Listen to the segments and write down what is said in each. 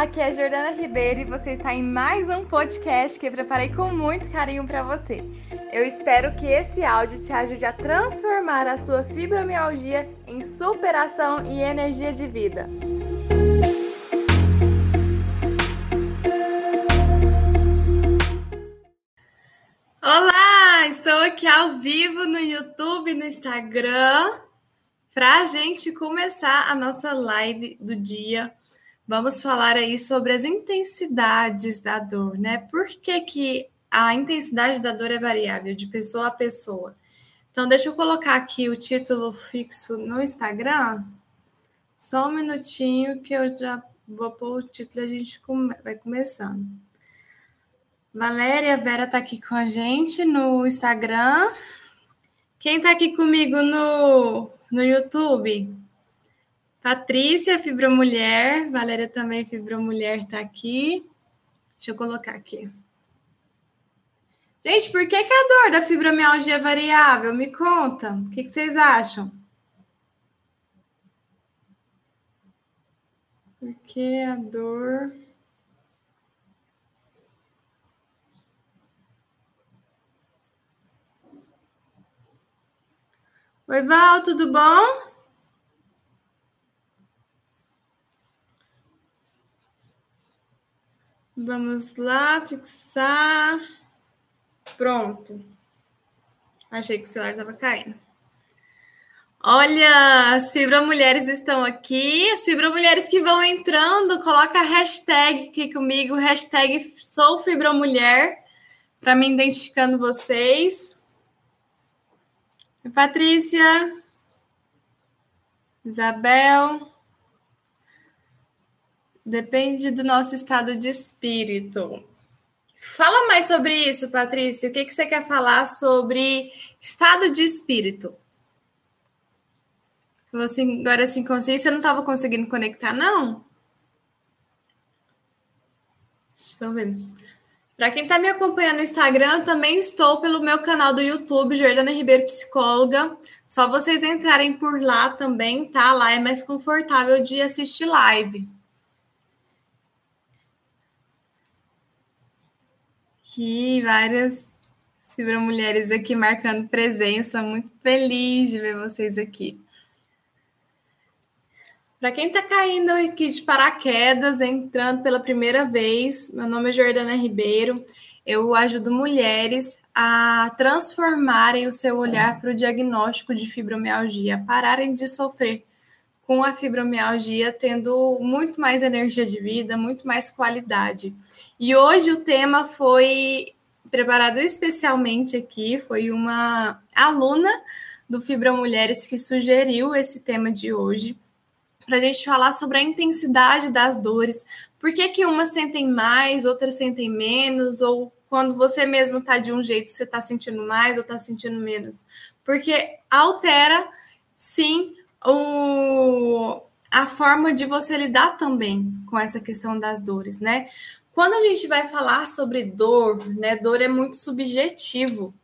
aqui é Jordana Ribeiro e você está em mais um podcast que eu preparei com muito carinho para você. Eu espero que esse áudio te ajude a transformar a sua fibromialgia em superação e energia de vida. Olá, estou aqui ao vivo no YouTube, no Instagram, para a gente começar a nossa live do dia vamos falar aí sobre as intensidades da dor, né? Por que, que a intensidade da dor é variável de pessoa a pessoa? Então, deixa eu colocar aqui o título fixo no Instagram. Só um minutinho que eu já vou pôr o título e a gente vai começando. Valéria Vera está aqui com a gente no Instagram. Quem está aqui comigo no, no YouTube? Patrícia, Fibromulher. Valéria também, Fibromulher, está aqui. Deixa eu colocar aqui. Gente, por que, que a dor da fibromialgia é variável? Me conta. O que, que vocês acham? Por que a dor. Oi, Val, tudo bom? Vamos lá, fixar. Pronto. Achei que o celular estava caindo. Olha, as fibromulheres estão aqui. As fibromulheres que vão entrando, coloca a hashtag aqui comigo, hashtag sou fibromulher, para me identificando vocês. Patrícia, Isabel. Depende do nosso estado de espírito. Fala mais sobre isso, Patrícia. O que, que você quer falar sobre estado de espírito? Você agora sem consciência não estava conseguindo conectar, não? Deixa eu ver. Para quem está me acompanhando no Instagram, também estou pelo meu canal do YouTube, Jordana Ribeiro Psicóloga. Só vocês entrarem por lá também, tá? Lá é mais confortável de assistir live. Aqui, várias fibromulheres aqui marcando presença. Muito feliz de ver vocês aqui. Para quem está caindo aqui de paraquedas, entrando pela primeira vez, meu nome é Jordana Ribeiro. Eu ajudo mulheres a transformarem o seu olhar para o diagnóstico de fibromialgia, pararem de sofrer com a fibromialgia, tendo muito mais energia de vida, muito mais qualidade. E hoje o tema foi preparado especialmente aqui, foi uma aluna do Fibromulheres que sugeriu esse tema de hoje, para a gente falar sobre a intensidade das dores, por que, que umas sentem mais, outras sentem menos, ou quando você mesmo está de um jeito, você está sentindo mais ou está sentindo menos. Porque altera, sim, o, a forma de você lidar também com essa questão das dores, né? Quando a gente vai falar sobre dor, né? Dor é muito subjetivo.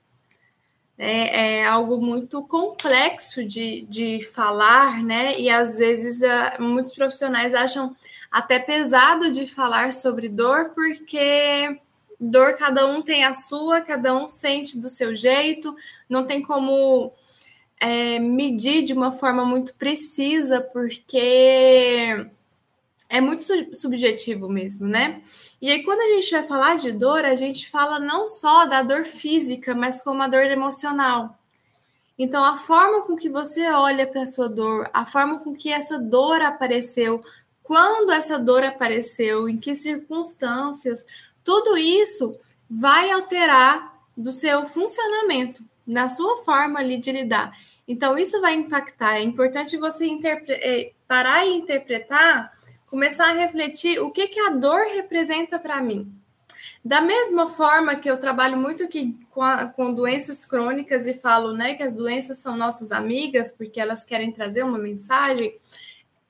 É, é algo muito complexo de, de falar, né? E às vezes uh, muitos profissionais acham até pesado de falar sobre dor, porque dor cada um tem a sua, cada um sente do seu jeito, não tem como é, medir de uma forma muito precisa, porque é muito subjetivo mesmo, né? E aí, quando a gente vai falar de dor, a gente fala não só da dor física, mas como a dor emocional. Então, a forma com que você olha para a sua dor, a forma com que essa dor apareceu, quando essa dor apareceu, em que circunstâncias, tudo isso vai alterar do seu funcionamento, na sua forma ali de lidar. Então, isso vai impactar. É importante você é, parar e interpretar começar a refletir o que, que a dor representa para mim. Da mesma forma que eu trabalho muito aqui com, a, com doenças crônicas e falo né, que as doenças são nossas amigas, porque elas querem trazer uma mensagem,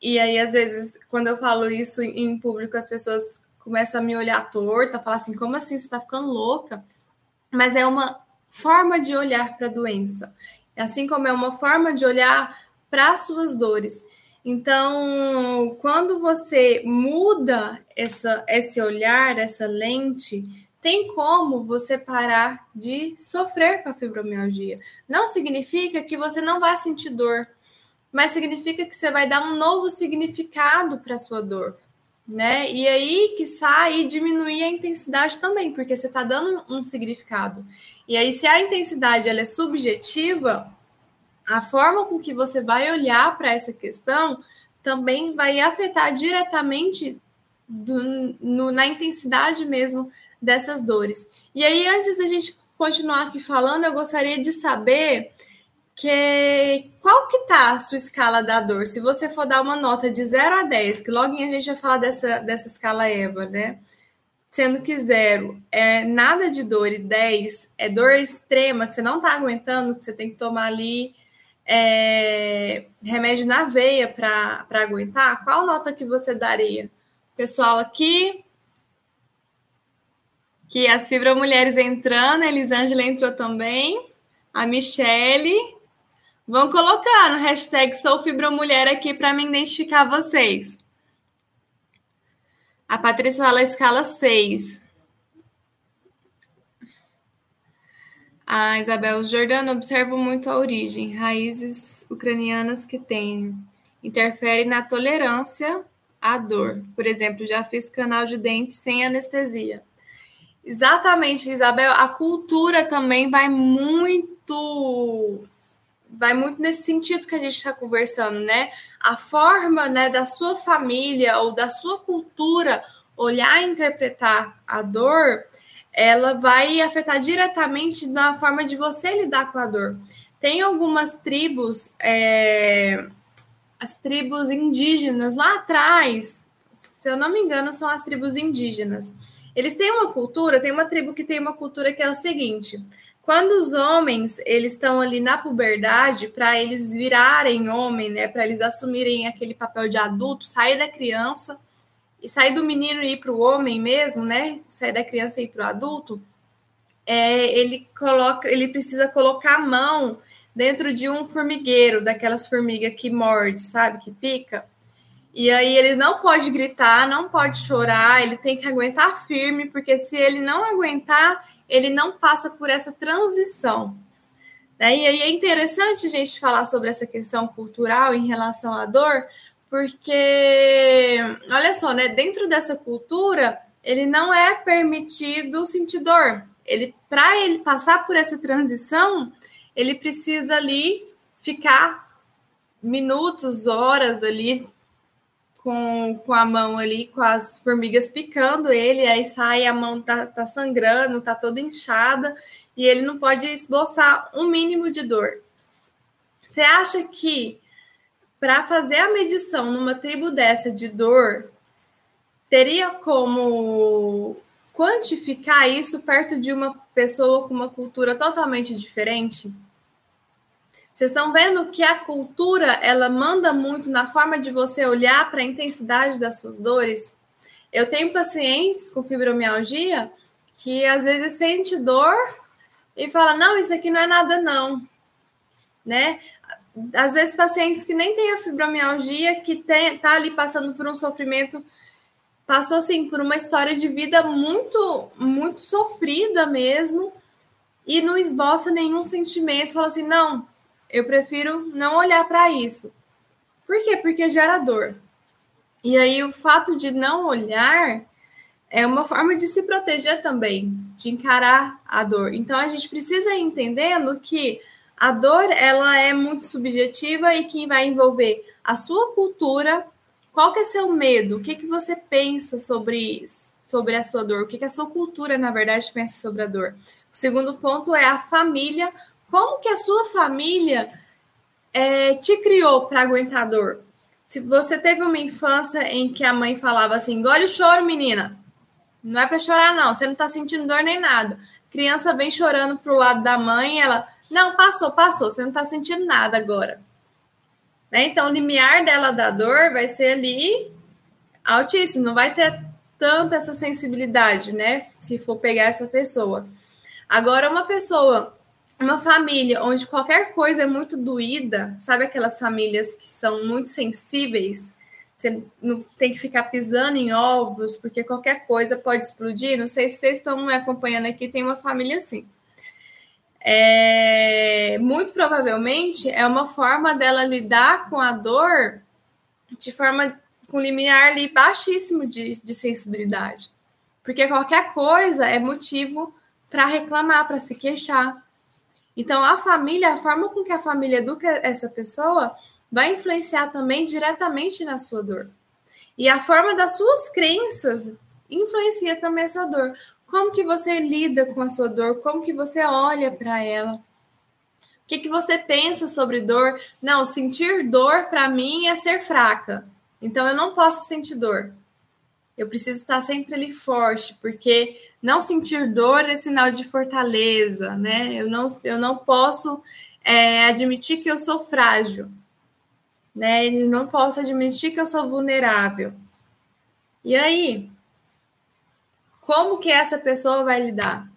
e aí, às vezes, quando eu falo isso em público, as pessoas começam a me olhar torta, falar assim, como assim, você está ficando louca? Mas é uma forma de olhar para a doença, assim como é uma forma de olhar para as suas dores. Então, quando você muda essa, esse olhar, essa lente, tem como você parar de sofrer com a fibromialgia. Não significa que você não vai sentir dor, mas significa que você vai dar um novo significado para a sua dor, né? E aí que sai e diminuir a intensidade também, porque você está dando um significado. E aí, se a intensidade ela é subjetiva, a forma com que você vai olhar para essa questão também vai afetar diretamente do, no, na intensidade mesmo dessas dores. E aí, antes da gente continuar aqui falando, eu gostaria de saber que qual que tá a sua escala da dor? Se você for dar uma nota de 0 a 10, que logo a gente vai falar dessa, dessa escala EVA, né? Sendo que 0 é nada de dor e 10 é dor extrema, que você não tá aguentando, que você tem que tomar ali é, remédio na veia para aguentar, qual nota que você daria? Pessoal aqui, que as Fibra Mulheres entrando, a Elisângela entrou também, a Michele. Vão colocar no hashtag Sou Fibra Mulher aqui para me identificar vocês. A Patrícia fala escala 6. A Isabel Jordano observa muito a origem, raízes ucranianas que têm. Interfere na tolerância à dor. Por exemplo, já fiz canal de dente sem anestesia. Exatamente, Isabel. A cultura também vai muito vai muito nesse sentido que a gente está conversando, né? A forma né, da sua família ou da sua cultura olhar e interpretar a dor, ela vai afetar diretamente na forma de você lidar com a dor. Tem algumas tribos, é, as tribos indígenas lá atrás, se eu não me engano, são as tribos indígenas eles têm uma cultura, tem uma tribo que tem uma cultura que é o seguinte: quando os homens eles estão ali na puberdade, para eles virarem homem, né, para eles assumirem aquele papel de adulto, sair da criança e sair do menino e ir para o homem mesmo, né, sair da criança e ir para o adulto, é, ele coloca, ele precisa colocar a mão dentro de um formigueiro, daquelas formigas que morde, sabe, que pica. E aí ele não pode gritar, não pode chorar, ele tem que aguentar firme, porque se ele não aguentar, ele não passa por essa transição. Né? E aí é interessante a gente falar sobre essa questão cultural em relação à dor, porque olha só, né? Dentro dessa cultura, ele não é permitido sentir dor. Ele, para ele passar por essa transição, ele precisa ali ficar minutos, horas ali com, com a mão ali, com as formigas picando ele, aí sai, a mão tá, tá sangrando, tá toda inchada, e ele não pode esboçar um mínimo de dor. Você acha que para fazer a medição numa tribo dessa de dor, teria como quantificar isso perto de uma pessoa com uma cultura totalmente diferente? Vocês estão vendo que a cultura ela manda muito na forma de você olhar para a intensidade das suas dores. Eu tenho pacientes com fibromialgia que às vezes sente dor e fala: "Não, isso aqui não é nada não". Né? Às vezes pacientes que nem têm a fibromialgia, que tem, tá ali passando por um sofrimento passou assim por uma história de vida muito muito sofrida mesmo e não esboça nenhum sentimento, fala assim: "Não, eu prefiro não olhar para isso. Por quê? Porque gera dor. E aí o fato de não olhar é uma forma de se proteger também, de encarar a dor. Então a gente precisa ir entendendo que a dor ela é muito subjetiva e que vai envolver a sua cultura, qual que é seu medo, o que, que você pensa sobre sobre a sua dor, o que, que a sua cultura, na verdade, pensa sobre a dor. O segundo ponto é a família, como que a sua família é, te criou para aguentar dor? Se você teve uma infância em que a mãe falava assim, engole o choro, menina. Não é para chorar, não. Você não está sentindo dor nem nada. Criança vem chorando pro lado da mãe, ela, não, passou, passou. Você não está sentindo nada agora. Né? Então, o limiar dela da dor vai ser ali altíssimo. Não vai ter tanta essa sensibilidade, né? Se for pegar essa pessoa. Agora, uma pessoa uma família onde qualquer coisa é muito doída, sabe aquelas famílias que são muito sensíveis? Você não tem que ficar pisando em ovos, porque qualquer coisa pode explodir. Não sei se vocês estão me acompanhando aqui, tem uma família assim. É, muito provavelmente é uma forma dela lidar com a dor de forma com limiar ali baixíssimo de, de sensibilidade. Porque qualquer coisa é motivo para reclamar, para se queixar. Então, a família, a forma com que a família educa essa pessoa, vai influenciar também diretamente na sua dor. E a forma das suas crenças influencia também a sua dor. Como que você lida com a sua dor? Como que você olha para ela? O que, que você pensa sobre dor? Não, sentir dor para mim é ser fraca. Então eu não posso sentir dor. Eu preciso estar sempre ali forte, porque não sentir dor é sinal de fortaleza, né? Eu não, eu não posso é, admitir que eu sou frágil, né? Eu não posso admitir que eu sou vulnerável. E aí, como que essa pessoa vai lidar?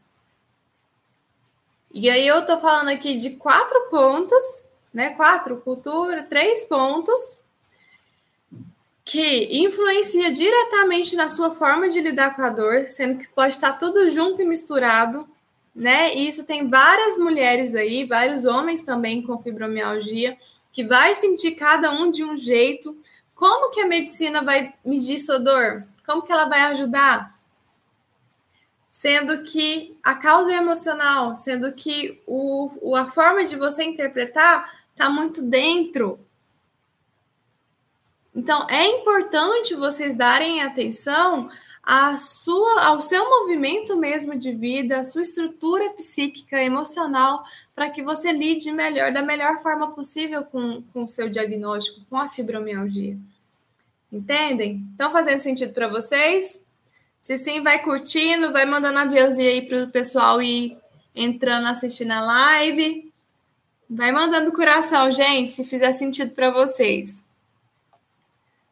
E aí eu tô falando aqui de quatro pontos, né? Quatro, cultura, três pontos que influencia diretamente na sua forma de lidar com a dor, sendo que pode estar tudo junto e misturado, né? E isso tem várias mulheres aí, vários homens também com fibromialgia, que vai sentir cada um de um jeito. Como que a medicina vai medir sua dor? Como que ela vai ajudar? Sendo que a causa é emocional, sendo que o, a forma de você interpretar está muito dentro então, é importante vocês darem atenção à sua, ao seu movimento mesmo de vida, à sua estrutura psíquica, emocional, para que você lide melhor, da melhor forma possível com, com o seu diagnóstico, com a fibromialgia. Entendem? Estão fazendo sentido para vocês? Se sim, vai curtindo, vai mandando aviãozinho aí para o pessoal ir entrando, assistindo a live. Vai mandando coração, gente, se fizer sentido para vocês.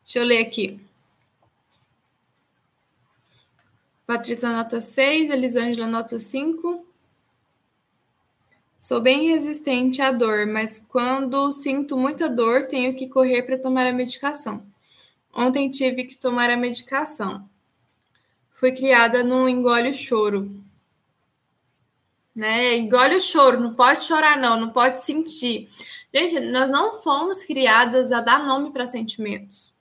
Deixa eu ler aqui. Patrícia nota 6, Elisângela nota 5. Sou bem resistente à dor, mas quando sinto muita dor, tenho que correr para tomar a medicação. Ontem tive que tomar a medicação. Fui criada no engole o choro. Né? Engole o choro, não pode chorar, não, não pode sentir. Gente, nós não fomos criadas a dar nome para sentimentos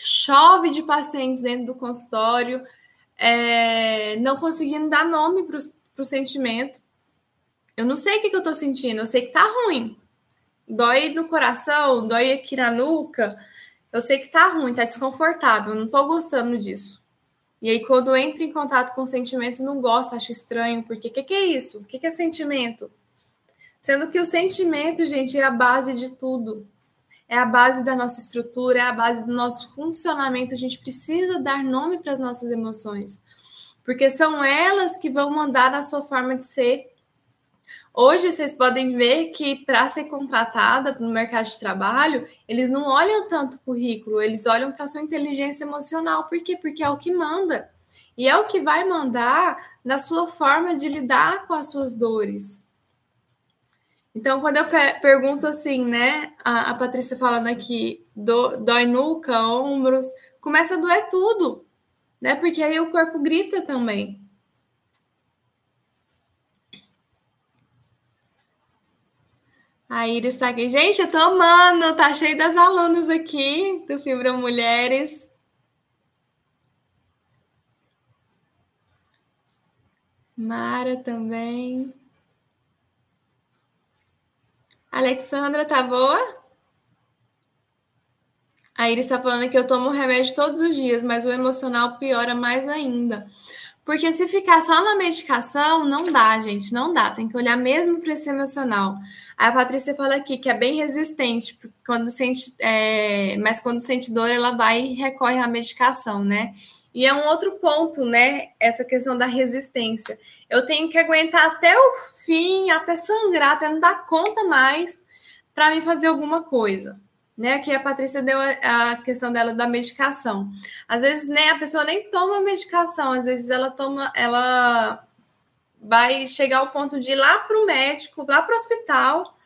chove de pacientes dentro do consultório, é, não conseguindo dar nome para o sentimento. Eu não sei o que, que eu estou sentindo, eu sei que tá ruim. Dói no coração, dói aqui na nuca. Eu sei que tá ruim, tá desconfortável, não tô gostando disso. E aí, quando entra em contato com sentimento, não gosta, acha estranho, porque o que, que é isso? O que, que é sentimento? Sendo que o sentimento, gente, é a base de tudo é a base da nossa estrutura, é a base do nosso funcionamento. A gente precisa dar nome para as nossas emoções, porque são elas que vão mandar na sua forma de ser. Hoje vocês podem ver que para ser contratada no mercado de trabalho, eles não olham tanto currículo, eles olham para sua inteligência emocional. Por quê? Porque é o que manda. E é o que vai mandar na sua forma de lidar com as suas dores. Então, quando eu pergunto assim, né, a, a Patrícia falando aqui, do, dói nuca, ombros, começa a doer tudo, né? Porque aí o corpo grita também. A Iris está aqui. Gente, eu tô amando, tá cheio das alunas aqui do Fibra Mulheres. Mara também. Alexandra, tá boa? A Iris está falando que eu tomo remédio todos os dias, mas o emocional piora mais ainda. Porque se ficar só na medicação, não dá, gente, não dá. Tem que olhar mesmo para esse emocional. A Patrícia fala aqui que é bem resistente, quando sente, é, mas quando sente dor, ela vai e recorre à medicação, né? E é um outro ponto, né? Essa questão da resistência. Eu tenho que aguentar até o fim, até sangrar, até não dar conta mais para mim fazer alguma coisa. Né? Aqui a Patrícia deu a, questão dela da medicação. Às vezes, né, a pessoa nem toma medicação, às vezes ela toma, ela vai chegar ao ponto de ir lá para o médico, lá para o hospital,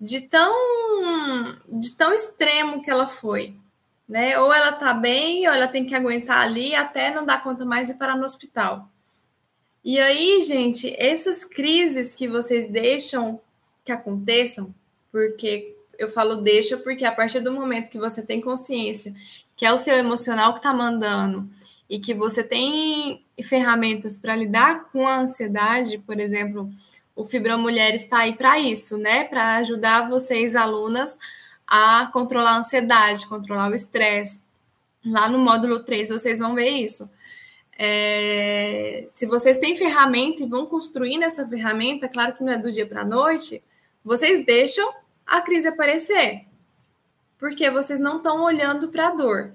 de tão, de tão extremo que ela foi. Né? Ou ela tá bem, ou ela tem que aguentar ali até não dar conta mais e parar no hospital. E aí, gente, essas crises que vocês deixam que aconteçam, porque eu falo deixa porque a partir do momento que você tem consciência que é o seu emocional que está mandando e que você tem ferramentas para lidar com a ansiedade, por exemplo, o Fibra Mulher está aí para isso, né? Para ajudar vocês, alunas, a controlar a ansiedade, controlar o estresse. Lá no módulo 3 vocês vão ver isso. É, se vocês têm ferramenta e vão construindo essa ferramenta, claro que não é do dia para a noite, vocês deixam a crise aparecer, porque vocês não estão olhando para a dor.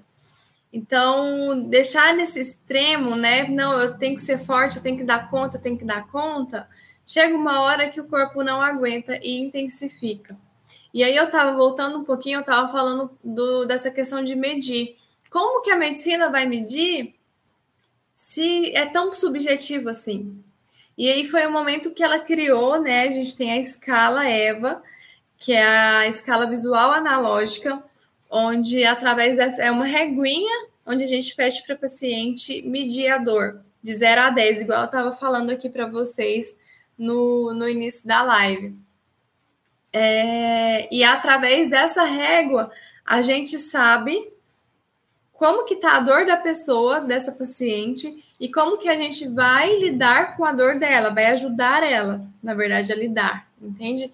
Então, deixar nesse extremo, né? Não, eu tenho que ser forte, eu tenho que dar conta, eu tenho que dar conta. Chega uma hora que o corpo não aguenta e intensifica. E aí eu estava voltando um pouquinho, eu estava falando do, dessa questão de medir. Como que a medicina vai medir se é tão subjetivo assim? E aí foi o momento que ela criou, né? A gente tem a escala EVA, que é a escala visual analógica, onde através dessa é uma reguinha onde a gente pede para o paciente medir a dor de 0 a 10, igual eu estava falando aqui para vocês no, no início da live. É, e através dessa régua, a gente sabe como que está a dor da pessoa, dessa paciente, e como que a gente vai lidar com a dor dela, vai ajudar ela, na verdade, a lidar, entende?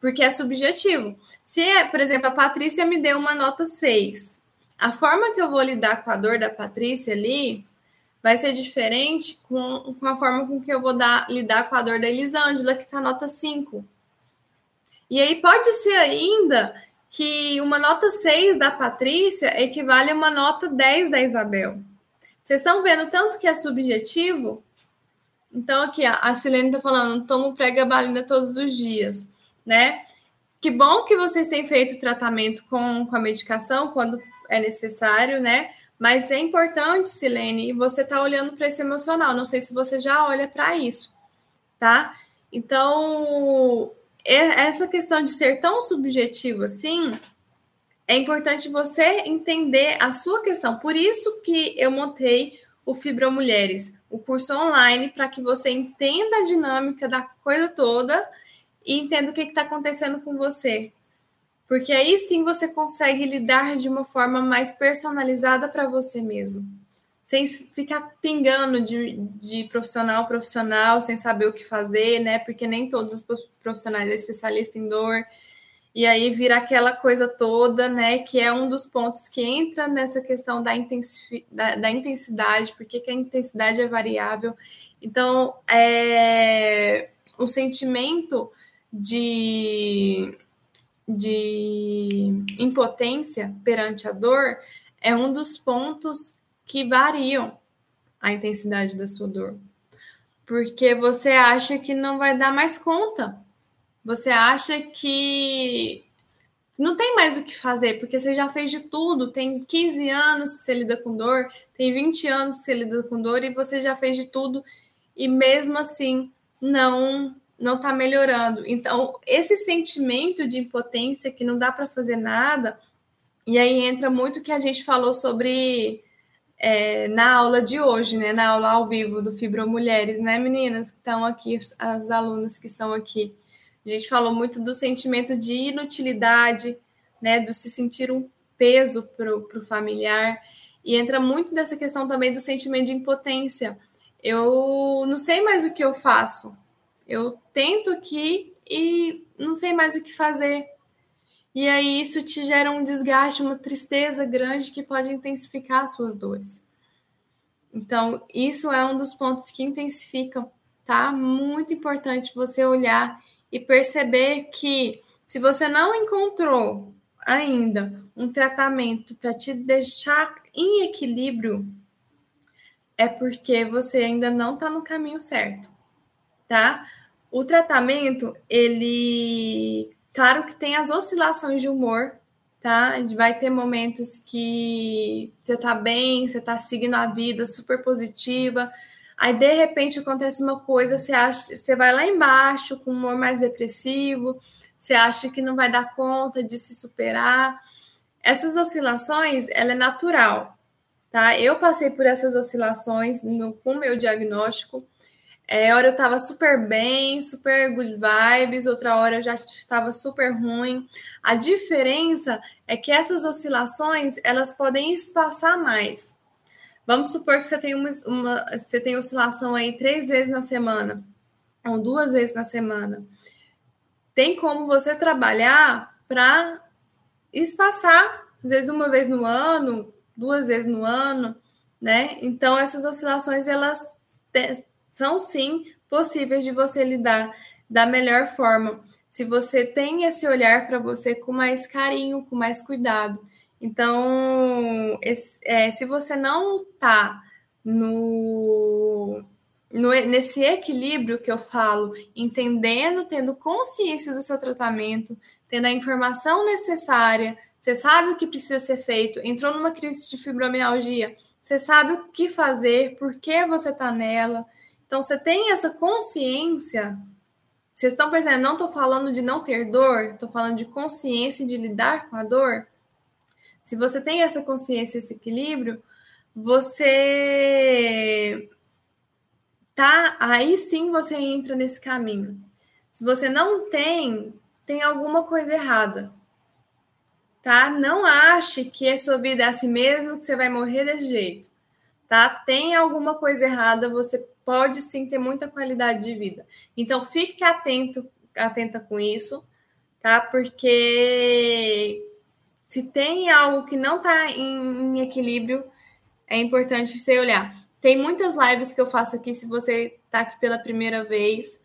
Porque é subjetivo. Se, por exemplo, a Patrícia me deu uma nota 6, a forma que eu vou lidar com a dor da Patrícia ali vai ser diferente com, com a forma com que eu vou dar, lidar com a dor da Elisângela, que está nota 5. E aí pode ser ainda que uma nota 6 da Patrícia equivale a uma nota 10 da Isabel. Vocês estão vendo tanto que é subjetivo? Então, aqui, a Silene está falando, tomo pré-gabalina todos os dias né? Que bom que vocês têm feito o tratamento com, com a medicação quando é necessário, né? Mas é importante, Silene, você tá olhando para esse emocional. Não sei se você já olha para isso, tá? Então, essa questão de ser tão subjetivo assim, é importante você entender a sua questão. Por isso que eu montei o Fibra Mulheres, o curso online, para que você entenda a dinâmica da coisa toda e entenda o que está acontecendo com você. Porque aí sim você consegue lidar de uma forma mais personalizada para você mesmo. Sem ficar pingando de, de profissional a profissional, sem saber o que fazer, né? Porque nem todos os profissionais é especialista em dor. E aí vira aquela coisa toda, né? Que é um dos pontos que entra nessa questão da, da, da intensidade, porque a intensidade é variável. Então, é, o sentimento de, de impotência perante a dor é um dos pontos que variam a intensidade da sua dor. Porque você acha que não vai dar mais conta. Você acha que não tem mais o que fazer, porque você já fez de tudo. Tem 15 anos que você lida com dor, tem 20 anos que você lida com dor e você já fez de tudo e mesmo assim não não está melhorando. Então, esse sentimento de impotência que não dá para fazer nada, e aí entra muito o que a gente falou sobre é, na aula de hoje, né? Na aula ao vivo do Fibro Mulheres, né, meninas que estão aqui, as alunas que estão aqui. A gente falou muito do sentimento de inutilidade, né? Do se sentir um peso para o familiar. E entra muito dessa questão também do sentimento de impotência. Eu não sei mais o que eu faço, eu tento aqui e não sei mais o que fazer. E aí isso te gera um desgaste, uma tristeza grande que pode intensificar as suas dores. Então, isso é um dos pontos que intensificam, tá? Muito importante você olhar e perceber que se você não encontrou ainda um tratamento para te deixar em equilíbrio, é porque você ainda não está no caminho certo, tá? O tratamento, ele, claro que tem as oscilações de humor, tá? Vai ter momentos que você tá bem, você tá seguindo a vida super positiva, Aí, de repente, acontece uma coisa, você, acha, você vai lá embaixo com humor mais depressivo, você acha que não vai dar conta de se superar. Essas oscilações, ela é natural, tá? Eu passei por essas oscilações no, com o meu diagnóstico. É, hora eu estava super bem, super good vibes, outra hora eu já estava super ruim. A diferença é que essas oscilações, elas podem espaçar mais. Vamos supor que você tem uma, uma, você tem oscilação aí três vezes na semana, ou duas vezes na semana. Tem como você trabalhar para espaçar, às vezes uma vez no ano, duas vezes no ano, né? Então essas oscilações elas são sim possíveis de você lidar da melhor forma. Se você tem esse olhar para você com mais carinho, com mais cuidado. Então, esse, é, se você não está no, no, nesse equilíbrio que eu falo, entendendo, tendo consciência do seu tratamento, tendo a informação necessária, você sabe o que precisa ser feito, entrou numa crise de fibromialgia, você sabe o que fazer, por que você está nela. Então, você tem essa consciência. Vocês estão percebendo? Não estou falando de não ter dor, estou falando de consciência de lidar com a dor. Se você tem essa consciência, esse equilíbrio, você tá aí sim você entra nesse caminho. Se você não tem, tem alguma coisa errada. Tá? Não ache que a sua vida é assim mesmo, que você vai morrer desse jeito. Tá? Tem alguma coisa errada, você pode sim ter muita qualidade de vida. Então fique atento, atenta com isso, tá? Porque se tem algo que não está em, equilíbrio, é importante você olhar. Tem muitas lives que eu faço aqui, se você está aqui pela primeira vez.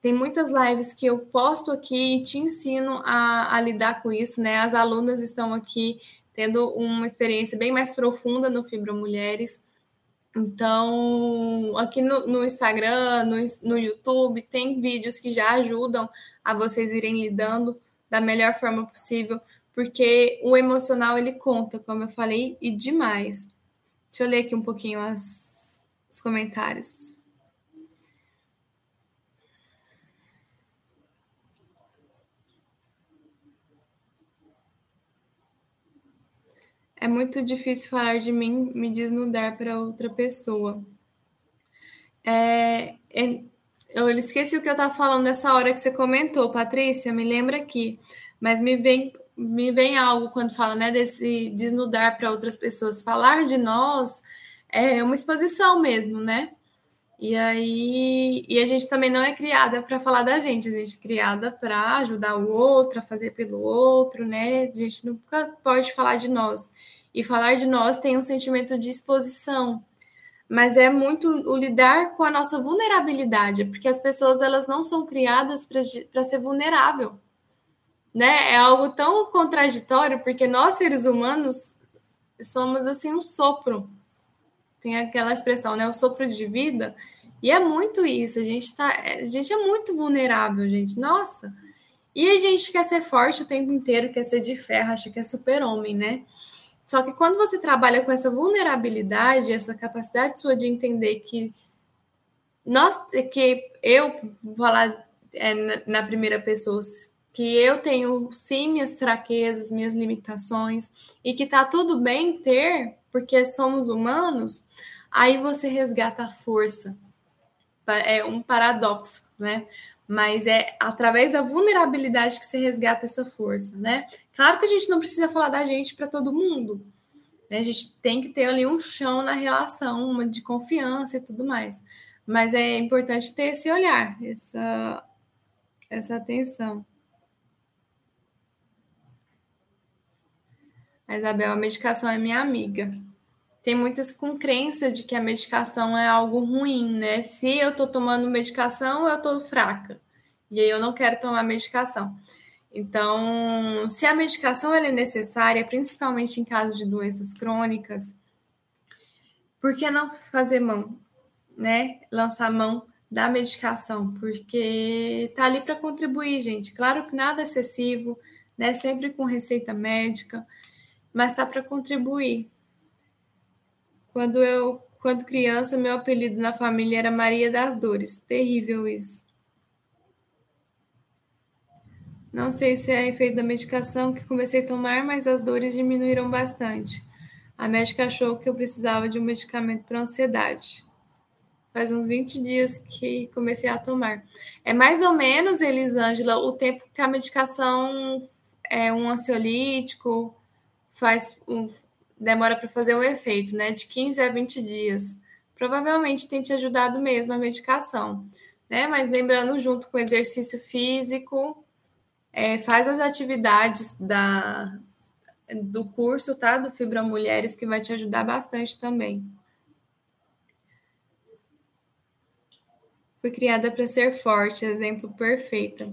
Tem muitas lives que eu posto aqui e te ensino a, a lidar com isso, né? As alunas estão aqui tendo uma experiência bem mais profunda no Fibra Mulheres. Então, aqui no, no Instagram, no, no YouTube, tem vídeos que já ajudam a vocês irem lidando da melhor forma possível porque o emocional ele conta, como eu falei, e demais. Deixa eu ler aqui um pouquinho as, os comentários. É muito difícil falar de mim, me desnudar para outra pessoa. É, é, eu esqueci o que eu estava falando nessa hora que você comentou, Patrícia, me lembra aqui. Mas me vem me vem algo quando fala, né, desse desnudar para outras pessoas. Falar de nós é uma exposição mesmo, né? E aí, e a gente também não é criada para falar da gente, a gente é criada para ajudar o outro, a fazer pelo outro, né? A gente nunca pode falar de nós. E falar de nós tem um sentimento de exposição, mas é muito o lidar com a nossa vulnerabilidade, porque as pessoas elas não são criadas para ser vulnerável né? É algo tão contraditório, porque nós seres humanos somos assim um sopro. Tem aquela expressão, né? O sopro de vida. E é muito isso. A gente tá, a gente é muito vulnerável, gente. Nossa. E a gente quer ser forte o tempo inteiro, quer ser de ferro, acha que é super-homem, né? Só que quando você trabalha com essa vulnerabilidade, essa capacidade sua de entender que nós, que eu vou falar é, na primeira pessoa, que eu tenho sim minhas fraquezas, minhas limitações e que tá tudo bem ter, porque somos humanos, aí você resgata a força. É um paradoxo, né? Mas é através da vulnerabilidade que você resgata essa força, né? Claro que a gente não precisa falar da gente para todo mundo. Né? A gente tem que ter ali um chão na relação, uma de confiança e tudo mais. Mas é importante ter esse olhar, essa, essa atenção. A Isabel, a medicação é minha amiga. Tem muitas com crença de que a medicação é algo ruim, né? Se eu tô tomando medicação, eu tô fraca. E aí eu não quero tomar medicação. Então, se a medicação é necessária, principalmente em casos de doenças crônicas, por que não fazer mão, né? Lançar mão da medicação, porque tá ali para contribuir, gente. Claro que nada excessivo, né? Sempre com receita médica mas está para contribuir. Quando eu Quando criança, meu apelido na família era Maria das Dores. Terrível isso. Não sei se é efeito da medicação que comecei a tomar, mas as dores diminuíram bastante. A médica achou que eu precisava de um medicamento para ansiedade. Faz uns 20 dias que comecei a tomar. É mais ou menos, Elisângela, o tempo que a medicação é um ansiolítico faz um, demora para fazer o efeito, né? De 15 a 20 dias. Provavelmente tem te ajudado mesmo a medicação, né? Mas lembrando, junto com exercício físico, é, faz as atividades da, do curso, tá? Do Fibra Mulheres, que vai te ajudar bastante também. Fui criada para ser forte, exemplo perfeita.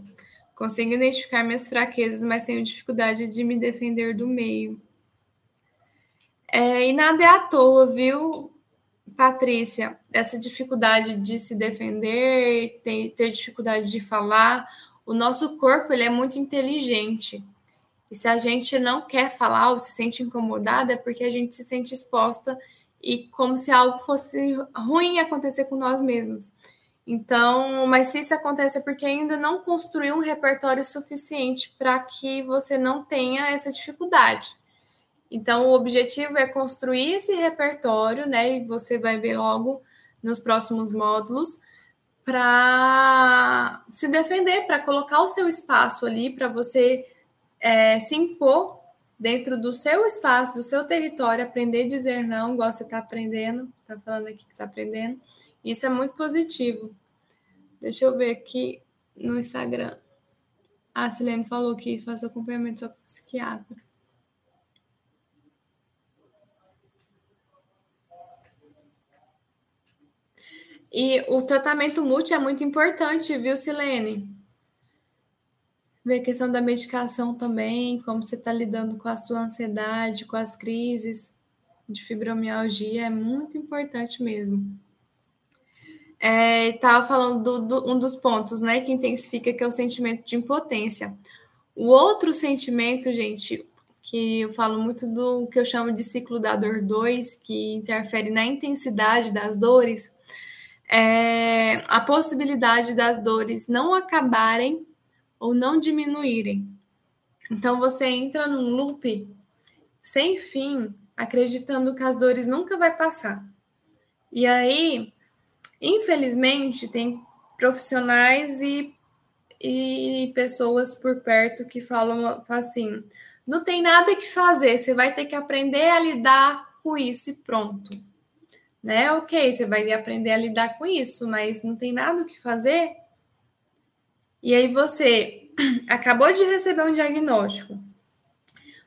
Consigo identificar minhas fraquezas, mas tenho dificuldade de me defender do meio. É, e nada é à toa, viu, Patrícia? Essa dificuldade de se defender, ter, ter dificuldade de falar. O nosso corpo ele é muito inteligente. E se a gente não quer falar ou se sente incomodada, é porque a gente se sente exposta e como se algo fosse ruim acontecer com nós mesmos. Então, mas se isso acontece é porque ainda não construiu um repertório suficiente para que você não tenha essa dificuldade. Então, o objetivo é construir esse repertório, né? E você vai ver logo nos próximos módulos para se defender, para colocar o seu espaço ali, para você é, se impor dentro do seu espaço, do seu território, aprender a dizer não, igual você está aprendendo, está falando aqui que está aprendendo. Isso é muito positivo. Deixa eu ver aqui no Instagram. A Silene falou que faz acompanhamento só com psiquiatra. E o tratamento multi é muito importante, viu, Silene? Ver a questão da medicação também, como você está lidando com a sua ansiedade, com as crises de fibromialgia, é muito importante mesmo. Estava é, falando do, do, um dos pontos, né, que intensifica, que é o sentimento de impotência. O outro sentimento, gente, que eu falo muito do que eu chamo de ciclo da dor 2, que interfere na intensidade das dores, é a possibilidade das dores não acabarem ou não diminuírem. Então você entra num loop sem fim, acreditando que as dores nunca vai passar. E aí, infelizmente, tem profissionais e, e pessoas por perto que falam assim: não tem nada que fazer, você vai ter que aprender a lidar com isso e pronto né? Ok, você vai aprender a lidar com isso, mas não tem nada o que fazer. E aí você acabou de receber um diagnóstico,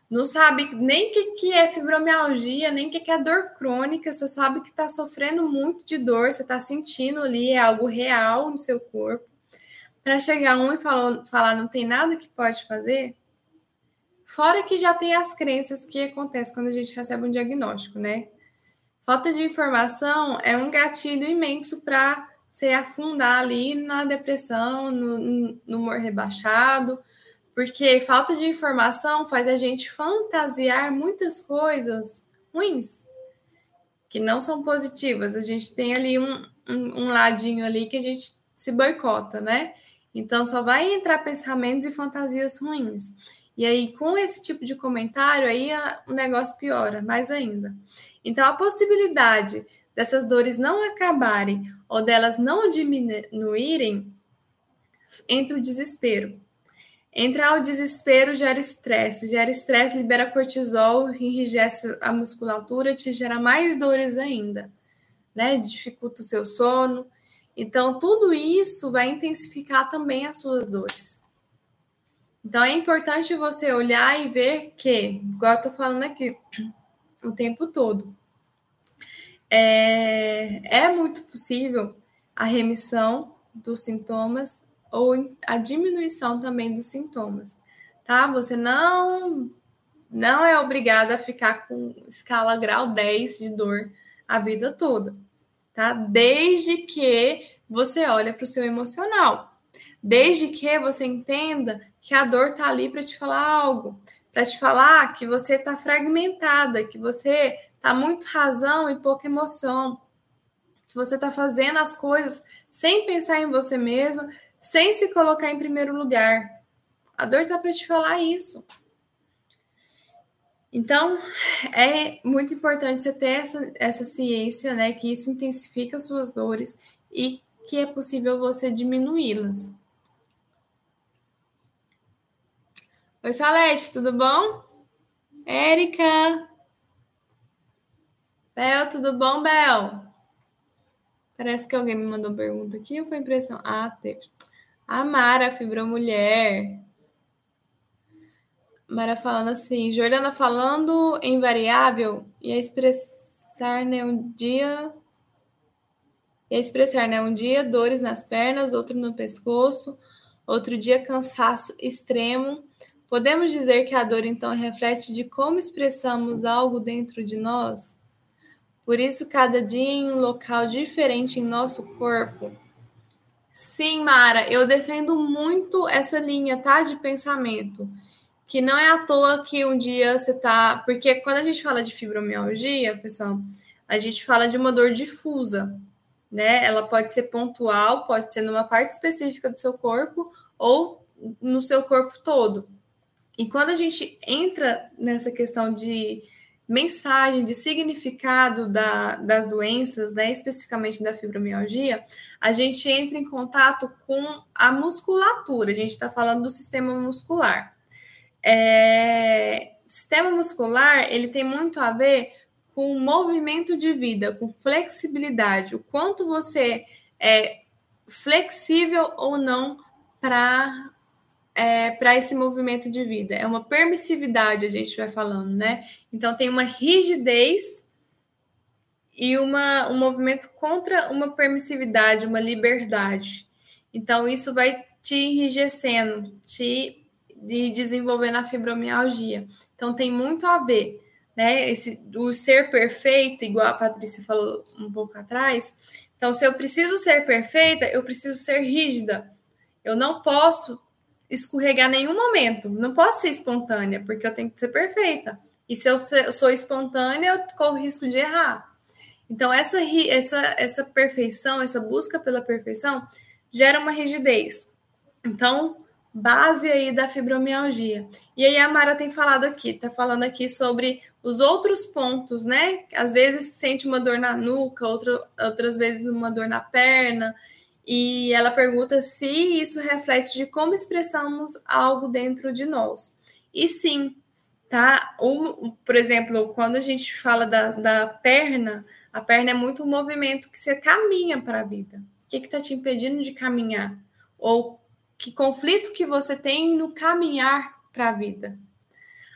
não sabe nem o que, que é fibromialgia, nem o que, que é dor crônica, você sabe que está sofrendo muito de dor, você está sentindo ali, é algo real no seu corpo. Para chegar um e falar, falar não tem nada que pode fazer, fora que já tem as crenças que acontecem quando a gente recebe um diagnóstico, né? Falta de informação é um gatilho imenso para se afundar ali na depressão, no, no humor rebaixado, porque falta de informação faz a gente fantasiar muitas coisas ruins que não são positivas. A gente tem ali um, um, um ladinho ali que a gente se boicota, né? Então só vai entrar pensamentos e fantasias ruins. E aí, com esse tipo de comentário, aí o negócio piora mais ainda. Então, a possibilidade dessas dores não acabarem ou delas não diminuírem entra o desespero. Entrar o desespero gera estresse, gera estresse, libera cortisol, enrijece a musculatura, te gera mais dores ainda, né? Dificulta o seu sono. Então, tudo isso vai intensificar também as suas dores. Então é importante você olhar e ver que, igual eu tô falando aqui o tempo todo, é, é muito possível a remissão dos sintomas ou a diminuição também dos sintomas, tá? Você não não é obrigada a ficar com escala grau 10 de dor a vida toda, tá? Desde que você olhe para o seu emocional. Desde que você entenda que a dor tá ali para te falar algo, para te falar que você tá fragmentada, que você tá muito razão e pouca emoção. que você está fazendo as coisas sem pensar em você mesma, sem se colocar em primeiro lugar. A dor está para te falar isso. Então, é muito importante você ter essa, essa ciência, né? Que isso intensifica suas dores e que é possível você diminuí-las. Oi, Salete, tudo bom? Érica! Bel, tudo bom, Bel? Parece que alguém me mandou pergunta aqui ou foi impressão? Ah, teve. A Mara, fibromulher. Mara falando assim, Jordana falando em variável e a expressar, né, um dia e a expressar, né, um dia dores nas pernas, outro no pescoço, outro dia cansaço extremo. Podemos dizer que a dor então reflete de como expressamos algo dentro de nós? Por isso cada dia em um local diferente em nosso corpo. Sim, Mara, eu defendo muito essa linha, tá, de pensamento que não é à toa que um dia você tá. Porque quando a gente fala de fibromialgia, pessoal, a gente fala de uma dor difusa, né? Ela pode ser pontual, pode ser numa parte específica do seu corpo ou no seu corpo todo. E quando a gente entra nessa questão de mensagem, de significado da, das doenças, né, especificamente da fibromialgia, a gente entra em contato com a musculatura. A gente está falando do sistema muscular. É, sistema muscular ele tem muito a ver com movimento de vida, com flexibilidade, o quanto você é flexível ou não para é, para esse movimento de vida. É uma permissividade, a gente vai falando, né? Então tem uma rigidez e uma, um movimento contra uma permissividade, uma liberdade. Então isso vai te enrijecendo, te de desenvolver na fibromialgia. Então tem muito a ver, né? Esse o ser perfeito, igual a Patrícia falou um pouco atrás. Então, se eu preciso ser perfeita, eu preciso ser rígida. Eu não posso escorregar nenhum momento, não posso ser espontânea, porque eu tenho que ser perfeita. E se eu sou espontânea, eu corro risco de errar. Então, essa, essa, essa perfeição, essa busca pela perfeição, gera uma rigidez. Então, base aí da fibromialgia. E aí a Mara tem falado aqui, tá falando aqui sobre os outros pontos, né? Às vezes sente uma dor na nuca, outro, outras vezes uma dor na perna. E ela pergunta se isso reflete de como expressamos algo dentro de nós. E sim, tá? Um, por exemplo, quando a gente fala da, da perna, a perna é muito um movimento que você caminha para a vida. O que está te impedindo de caminhar? Ou que conflito que você tem no caminhar para a vida.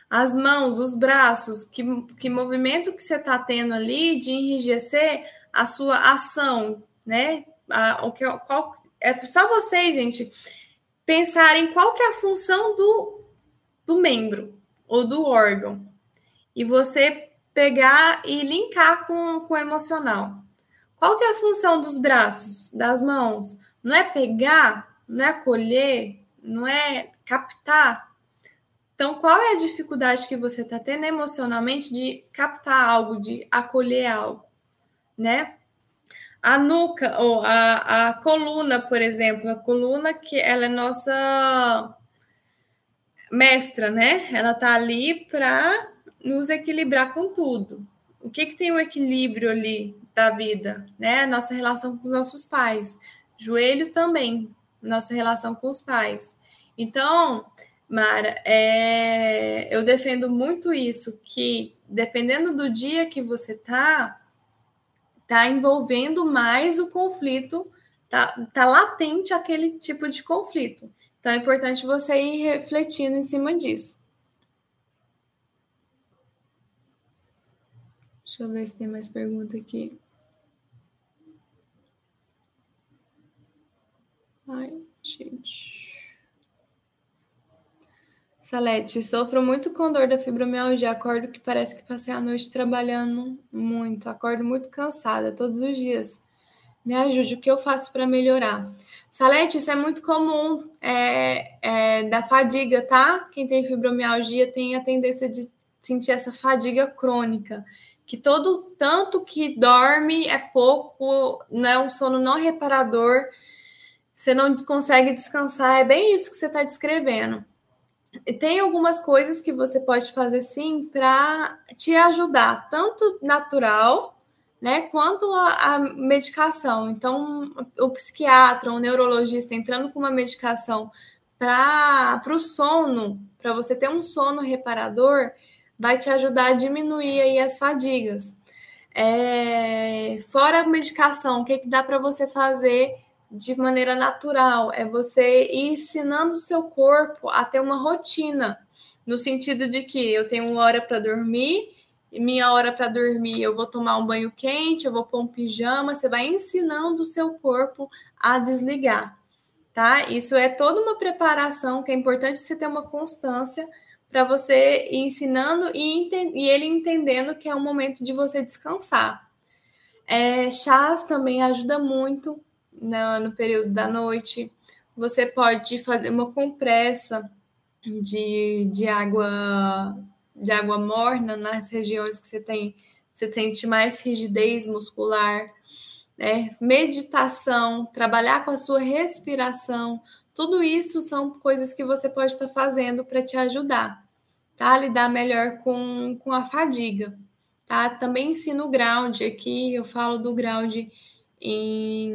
As mãos, os braços, que, que movimento que você está tendo ali de enrijecer a sua ação, né? A, o que, qual, é só vocês, gente, pensarem qual que é a função do, do membro ou do órgão. E você pegar e linkar com, com o emocional. Qual que é a função dos braços, das mãos? Não é pegar não é acolher, não é captar. Então, qual é a dificuldade que você está tendo emocionalmente de captar algo, de acolher algo, né? A nuca ou a, a coluna, por exemplo, a coluna que ela é nossa mestra, né? Ela tá ali para nos equilibrar com tudo. O que que tem o equilíbrio ali da vida, né? Nossa relação com os nossos pais. Joelho também, nossa relação com os pais. Então, Mara, é, eu defendo muito isso, que dependendo do dia que você tá, tá envolvendo mais o conflito, tá, tá latente aquele tipo de conflito. Então é importante você ir refletindo em cima disso. Deixa eu ver se tem mais pergunta aqui. Ai, gente. Salete, sofro muito com dor da fibromialgia. Acordo que parece que passei a noite trabalhando muito. Acordo muito cansada todos os dias. Me ajude, o que eu faço para melhorar? Salete, isso é muito comum é, é, da fadiga, tá? Quem tem fibromialgia tem a tendência de sentir essa fadiga crônica, que todo tanto que dorme é pouco, né, um sono não reparador, você não consegue descansar, é bem isso que você está descrevendo. Tem algumas coisas que você pode fazer sim para te ajudar, tanto natural, né, quanto a, a, medicação. Então, o psiquiatra, o neurologista entrando com uma medicação para o sono, para você ter um sono reparador, vai te ajudar a diminuir aí as fadigas. É, fora a medicação, o que, que dá para você fazer de maneira natural? É você ir ensinando o seu corpo a ter uma rotina, no sentido de que eu tenho uma hora para dormir, minha hora para dormir eu vou tomar um banho quente, eu vou pôr um pijama, você vai ensinando o seu corpo a desligar, tá? Isso é toda uma preparação que é importante você ter uma constância para você ir ensinando e, e, ele entendendo que é um momento de você descansar. É, chás também ajuda muito no, no período da noite. Você pode fazer uma compressa de, de água de água morna nas regiões que você tem você sente mais rigidez muscular, né? Meditação, trabalhar com a sua respiração, tudo isso são coisas que você pode estar fazendo para te ajudar tá? Lidar melhor com, com a fadiga, tá? Também ensino ground aqui, eu falo do ground em,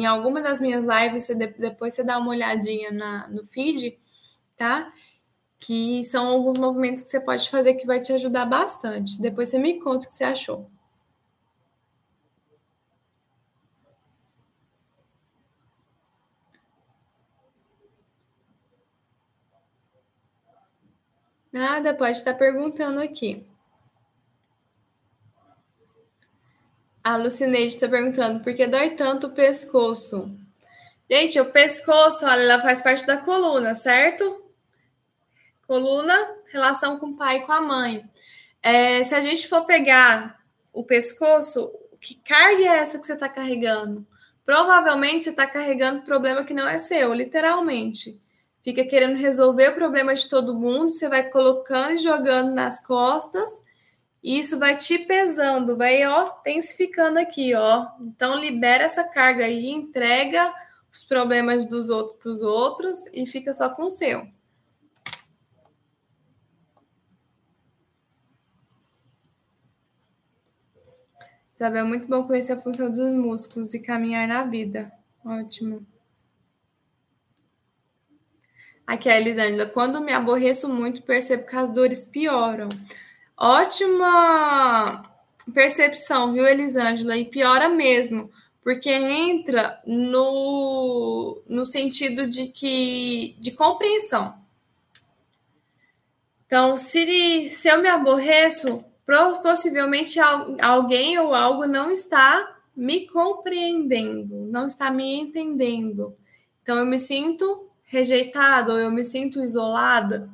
em alguma das minhas lives, você, depois você dá uma olhadinha na, no feed, tá? Que são alguns movimentos que você pode fazer que vai te ajudar bastante. Depois você me conta o que você achou. Nada, pode estar perguntando aqui. A Lucineide está perguntando por que dói tanto o pescoço. Gente, o pescoço, olha, ela faz parte da coluna, certo? Coluna, relação com o pai e com a mãe. É, se a gente for pegar o pescoço, que carga é essa que você está carregando? Provavelmente você está carregando problema que não é seu, literalmente fica querendo resolver o problema de todo mundo, você vai colocando e jogando nas costas, e isso vai te pesando, vai, ó, aqui, ó. Então libera essa carga aí, entrega os problemas dos outros para os outros e fica só com o seu. Isabel, muito bom conhecer a função dos músculos e caminhar na vida. Ótimo. Aqui é a Elisângela. Quando me aborreço muito, percebo que as dores pioram. Ótima percepção, viu, Elisângela? E piora mesmo, porque entra no, no sentido de que de compreensão. Então, se, se eu me aborreço, possivelmente alguém ou algo não está me compreendendo, não está me entendendo. Então, eu me sinto rejeitado eu me sinto isolada,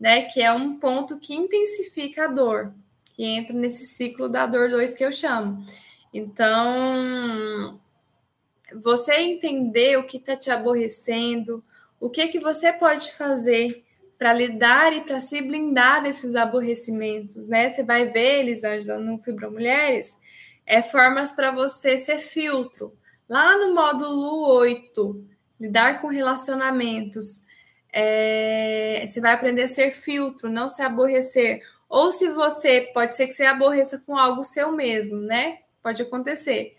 né? Que é um ponto que intensifica a dor, que entra nesse ciclo da dor 2 que eu chamo. Então, você entender o que está te aborrecendo, o que que você pode fazer para lidar e para se blindar desses aborrecimentos, né? Você vai ver, Elisângela, no Fibromulheres, é formas para você ser filtro. Lá no módulo 8, lidar com relacionamentos. É, você vai aprender a ser filtro, não se aborrecer. Ou se você, pode ser que você aborreça com algo seu mesmo, né? Pode acontecer.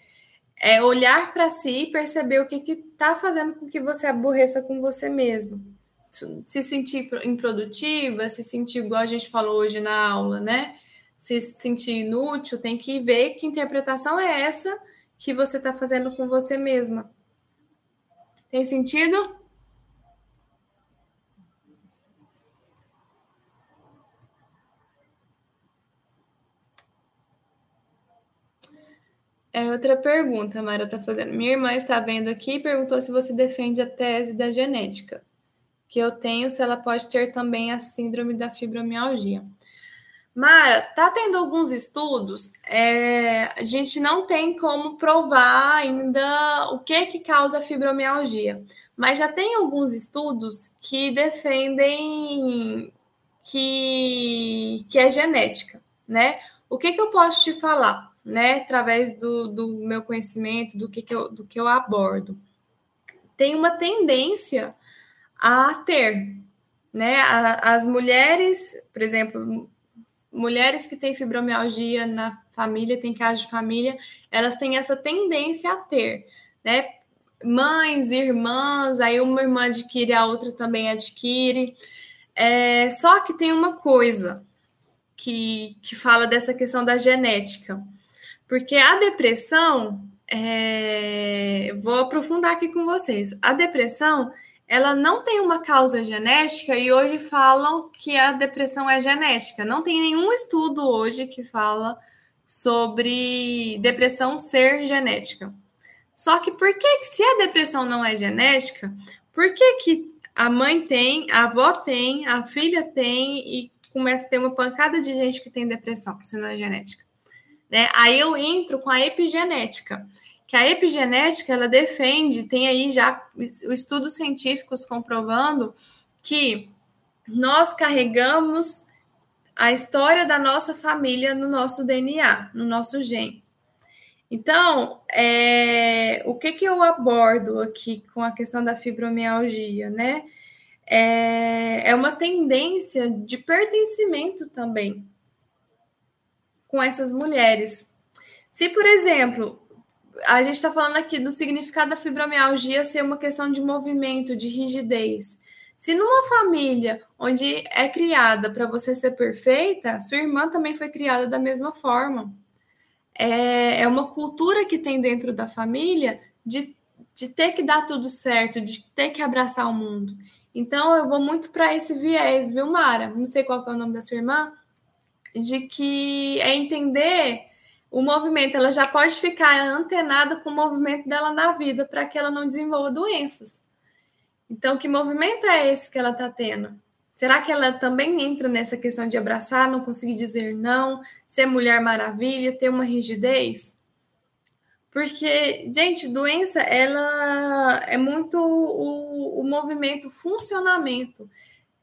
É olhar para si e perceber o que está fazendo com que você aborreça com você mesmo. Se sentir improdutiva, se sentir igual a gente falou hoje na aula, né? Se sentir inútil, tem que ver que interpretação é essa que você está fazendo com você mesma. Tem sentido? É outra pergunta, a Mara está fazendo. Minha irmã está vendo aqui e perguntou se você defende a tese da genética que eu tenho, se ela pode ter também a síndrome da fibromialgia. Mara, tá tendo alguns estudos, é, a gente não tem como provar ainda o que que causa fibromialgia, mas já tem alguns estudos que defendem que, que é genética, né? O que, que eu posso te falar, né? Através do, do meu conhecimento, do que, que, eu, do que eu abordo. Tem uma tendência a ter, né? As mulheres, por exemplo, mulheres que têm fibromialgia na família, têm caso de família, elas têm essa tendência a ter, né? Mães, irmãs, aí uma irmã adquire, a outra também adquire. É, só que tem uma coisa que, que fala dessa questão da genética, porque a depressão, é, vou aprofundar aqui com vocês, a depressão ela não tem uma causa genética e hoje falam que a depressão é genética. Não tem nenhum estudo hoje que fala sobre depressão ser genética. Só que por que, se a depressão não é genética, por que, que a mãe tem, a avó tem, a filha tem e começa a ter uma pancada de gente que tem depressão, se não é genética? Né? Aí eu entro com a epigenética que a epigenética ela defende, tem aí já estudos científicos comprovando que nós carregamos a história da nossa família no nosso DNA, no nosso gene. Então, é, o que, que eu abordo aqui com a questão da fibromialgia, né? É, é uma tendência de pertencimento também com essas mulheres. Se, por exemplo, a gente está falando aqui do significado da fibromialgia ser uma questão de movimento, de rigidez. Se numa família onde é criada para você ser perfeita, sua irmã também foi criada da mesma forma. É, é uma cultura que tem dentro da família de, de ter que dar tudo certo, de ter que abraçar o mundo. Então eu vou muito para esse viés, viu, Mara? Não sei qual é o nome da sua irmã, de que é entender o movimento, ela já pode ficar antenada com o movimento dela na vida para que ela não desenvolva doenças. Então, que movimento é esse que ela está tendo? Será que ela também entra nessa questão de abraçar, não conseguir dizer não, ser mulher maravilha, ter uma rigidez? Porque, gente, doença, ela é muito o, o movimento, o funcionamento.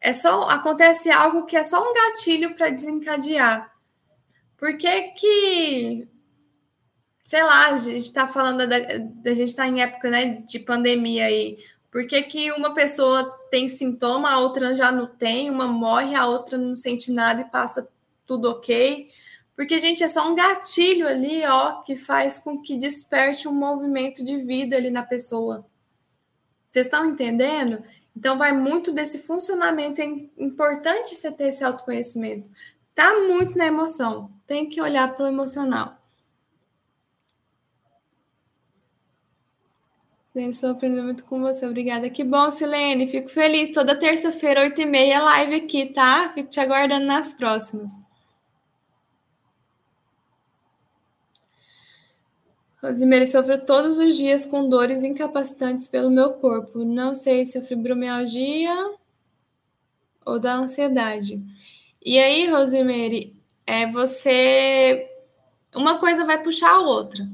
É só acontece algo que é só um gatilho para desencadear. Por que que, sei lá, a gente está falando da, da gente está em época né, de pandemia aí. Por que, que uma pessoa tem sintoma, a outra já não tem, uma morre, a outra não sente nada e passa tudo ok? Porque, gente, é só um gatilho ali, ó, que faz com que desperte um movimento de vida ali na pessoa. Vocês estão entendendo? Então, vai muito desse funcionamento. É importante você ter esse autoconhecimento. Tá muito na emoção. Tem que olhar para o emocional. Silene, estou aprendendo muito com você. Obrigada. Que bom, Silene. Fico feliz. Toda terça-feira, 8h30, live aqui, tá? Fico te aguardando nas próximas. Rosimeire, sofro todos os dias com dores incapacitantes pelo meu corpo. Não sei se é fibromialgia ou da ansiedade. E aí, Rosemary, é você. Uma coisa vai puxar a outra,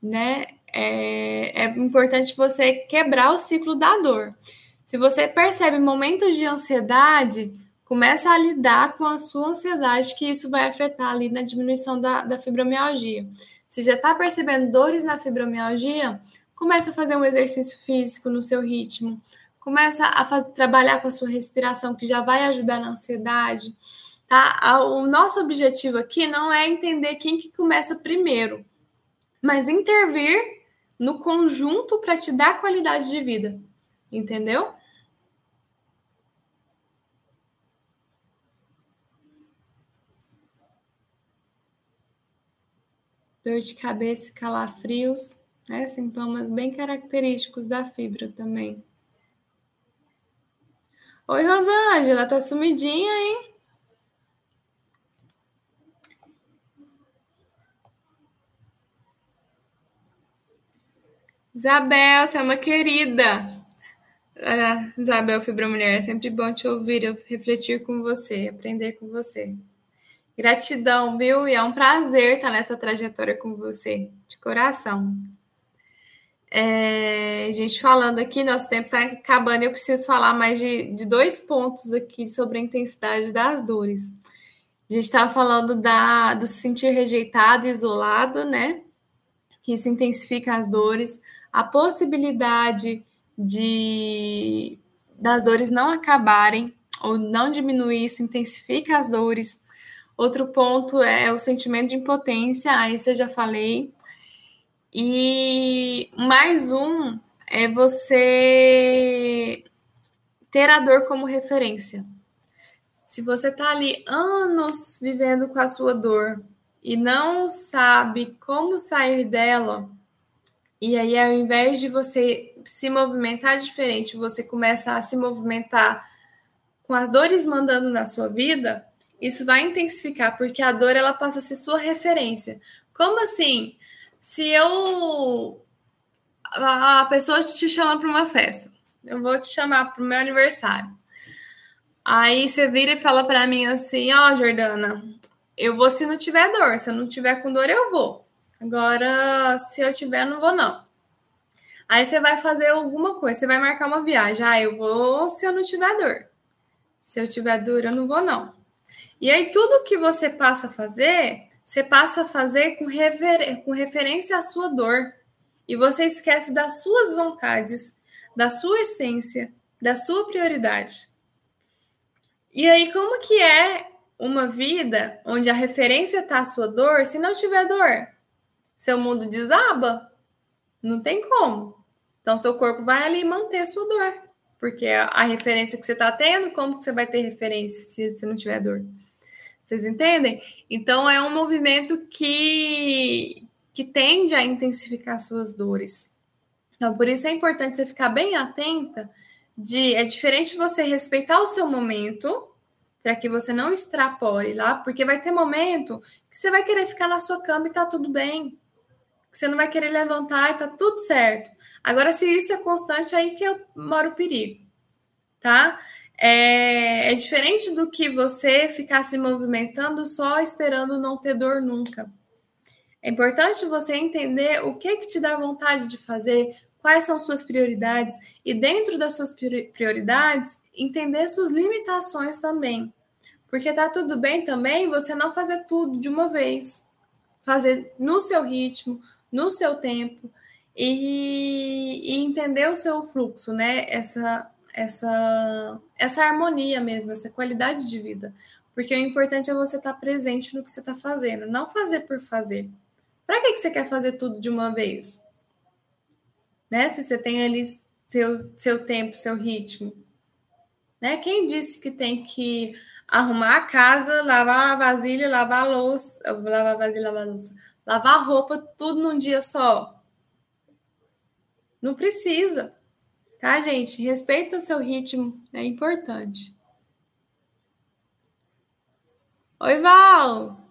né? É, é importante você quebrar o ciclo da dor. Se você percebe momentos de ansiedade, começa a lidar com a sua ansiedade, que isso vai afetar ali na diminuição da, da fibromialgia. Se já está percebendo dores na fibromialgia, começa a fazer um exercício físico no seu ritmo, começa a trabalhar com a sua respiração, que já vai ajudar na ansiedade. Tá? O nosso objetivo aqui não é entender quem que começa primeiro, mas intervir no conjunto para te dar qualidade de vida. Entendeu? Dor de cabeça, calafrios, né? Sintomas bem característicos da fibra também. Oi, Rosângela, tá sumidinha, hein? Isabel, você é uma querida. Ah, Isabel Fibromulher, é sempre bom te ouvir, refletir com você, aprender com você. Gratidão, viu? E é um prazer estar nessa trajetória com você, de coração. É, gente, falando aqui, nosso tempo está acabando, eu preciso falar mais de, de dois pontos aqui sobre a intensidade das dores. A gente estava falando da, do se sentir rejeitado, isolado, né? Que isso intensifica as dores. A possibilidade de das dores não acabarem ou não diminuir, isso intensifica as dores. Outro ponto é o sentimento de impotência, aí você já falei. E mais um é você ter a dor como referência. Se você está ali anos vivendo com a sua dor e não sabe como sair dela, e aí ao invés de você se movimentar diferente, você começa a se movimentar com as dores mandando na sua vida, isso vai intensificar, porque a dor ela passa a ser sua referência. Como assim? Se eu. A pessoa te chama para uma festa, eu vou te chamar para o meu aniversário. Aí você vira e fala para mim assim: Ó, oh, Jordana, eu vou se não tiver dor. Se eu não tiver com dor, eu vou. Agora, se eu tiver, não vou, não. Aí você vai fazer alguma coisa, você vai marcar uma viagem. Ah, eu vou se eu não tiver dor. Se eu tiver dor, eu não vou, não. E aí, tudo que você passa a fazer você passa a fazer com, com referência à sua dor. E você esquece das suas vontades, da sua essência, da sua prioridade. E aí, como que é uma vida onde a referência está a sua dor se não tiver dor? Seu mundo desaba? Não tem como. Então, seu corpo vai ali manter sua dor. Porque a referência que você está tendo, como que você vai ter referência se, se não tiver dor? Vocês entendem? Então é um movimento que, que tende a intensificar suas dores. Então, por isso é importante você ficar bem atenta de é diferente você respeitar o seu momento para que você não extrapole lá, porque vai ter momento que você vai querer ficar na sua cama e tá tudo bem. Que você não vai querer levantar e tá tudo certo. Agora, se isso é constante, aí que mora o perigo, tá? É, é diferente do que você ficar se movimentando só esperando não ter dor nunca. É importante você entender o que que te dá vontade de fazer, quais são suas prioridades e dentro das suas prioridades entender suas limitações também. Porque tá tudo bem também você não fazer tudo de uma vez. Fazer no seu ritmo, no seu tempo e, e entender o seu fluxo, né? Essa essa, essa harmonia mesmo, essa qualidade de vida. Porque o importante é você estar presente no que você está fazendo, não fazer por fazer. Para que, que você quer fazer tudo de uma vez? Né? Se você tem ali seu, seu tempo, seu ritmo. Né? Quem disse que tem que arrumar a casa, lavar a vasilha, lavar a louça, lavar a vasilha, lavar a louça, lavar a roupa, tudo num dia só? Não precisa. Tá, gente? Respeita o seu ritmo, é importante. Oi, Val!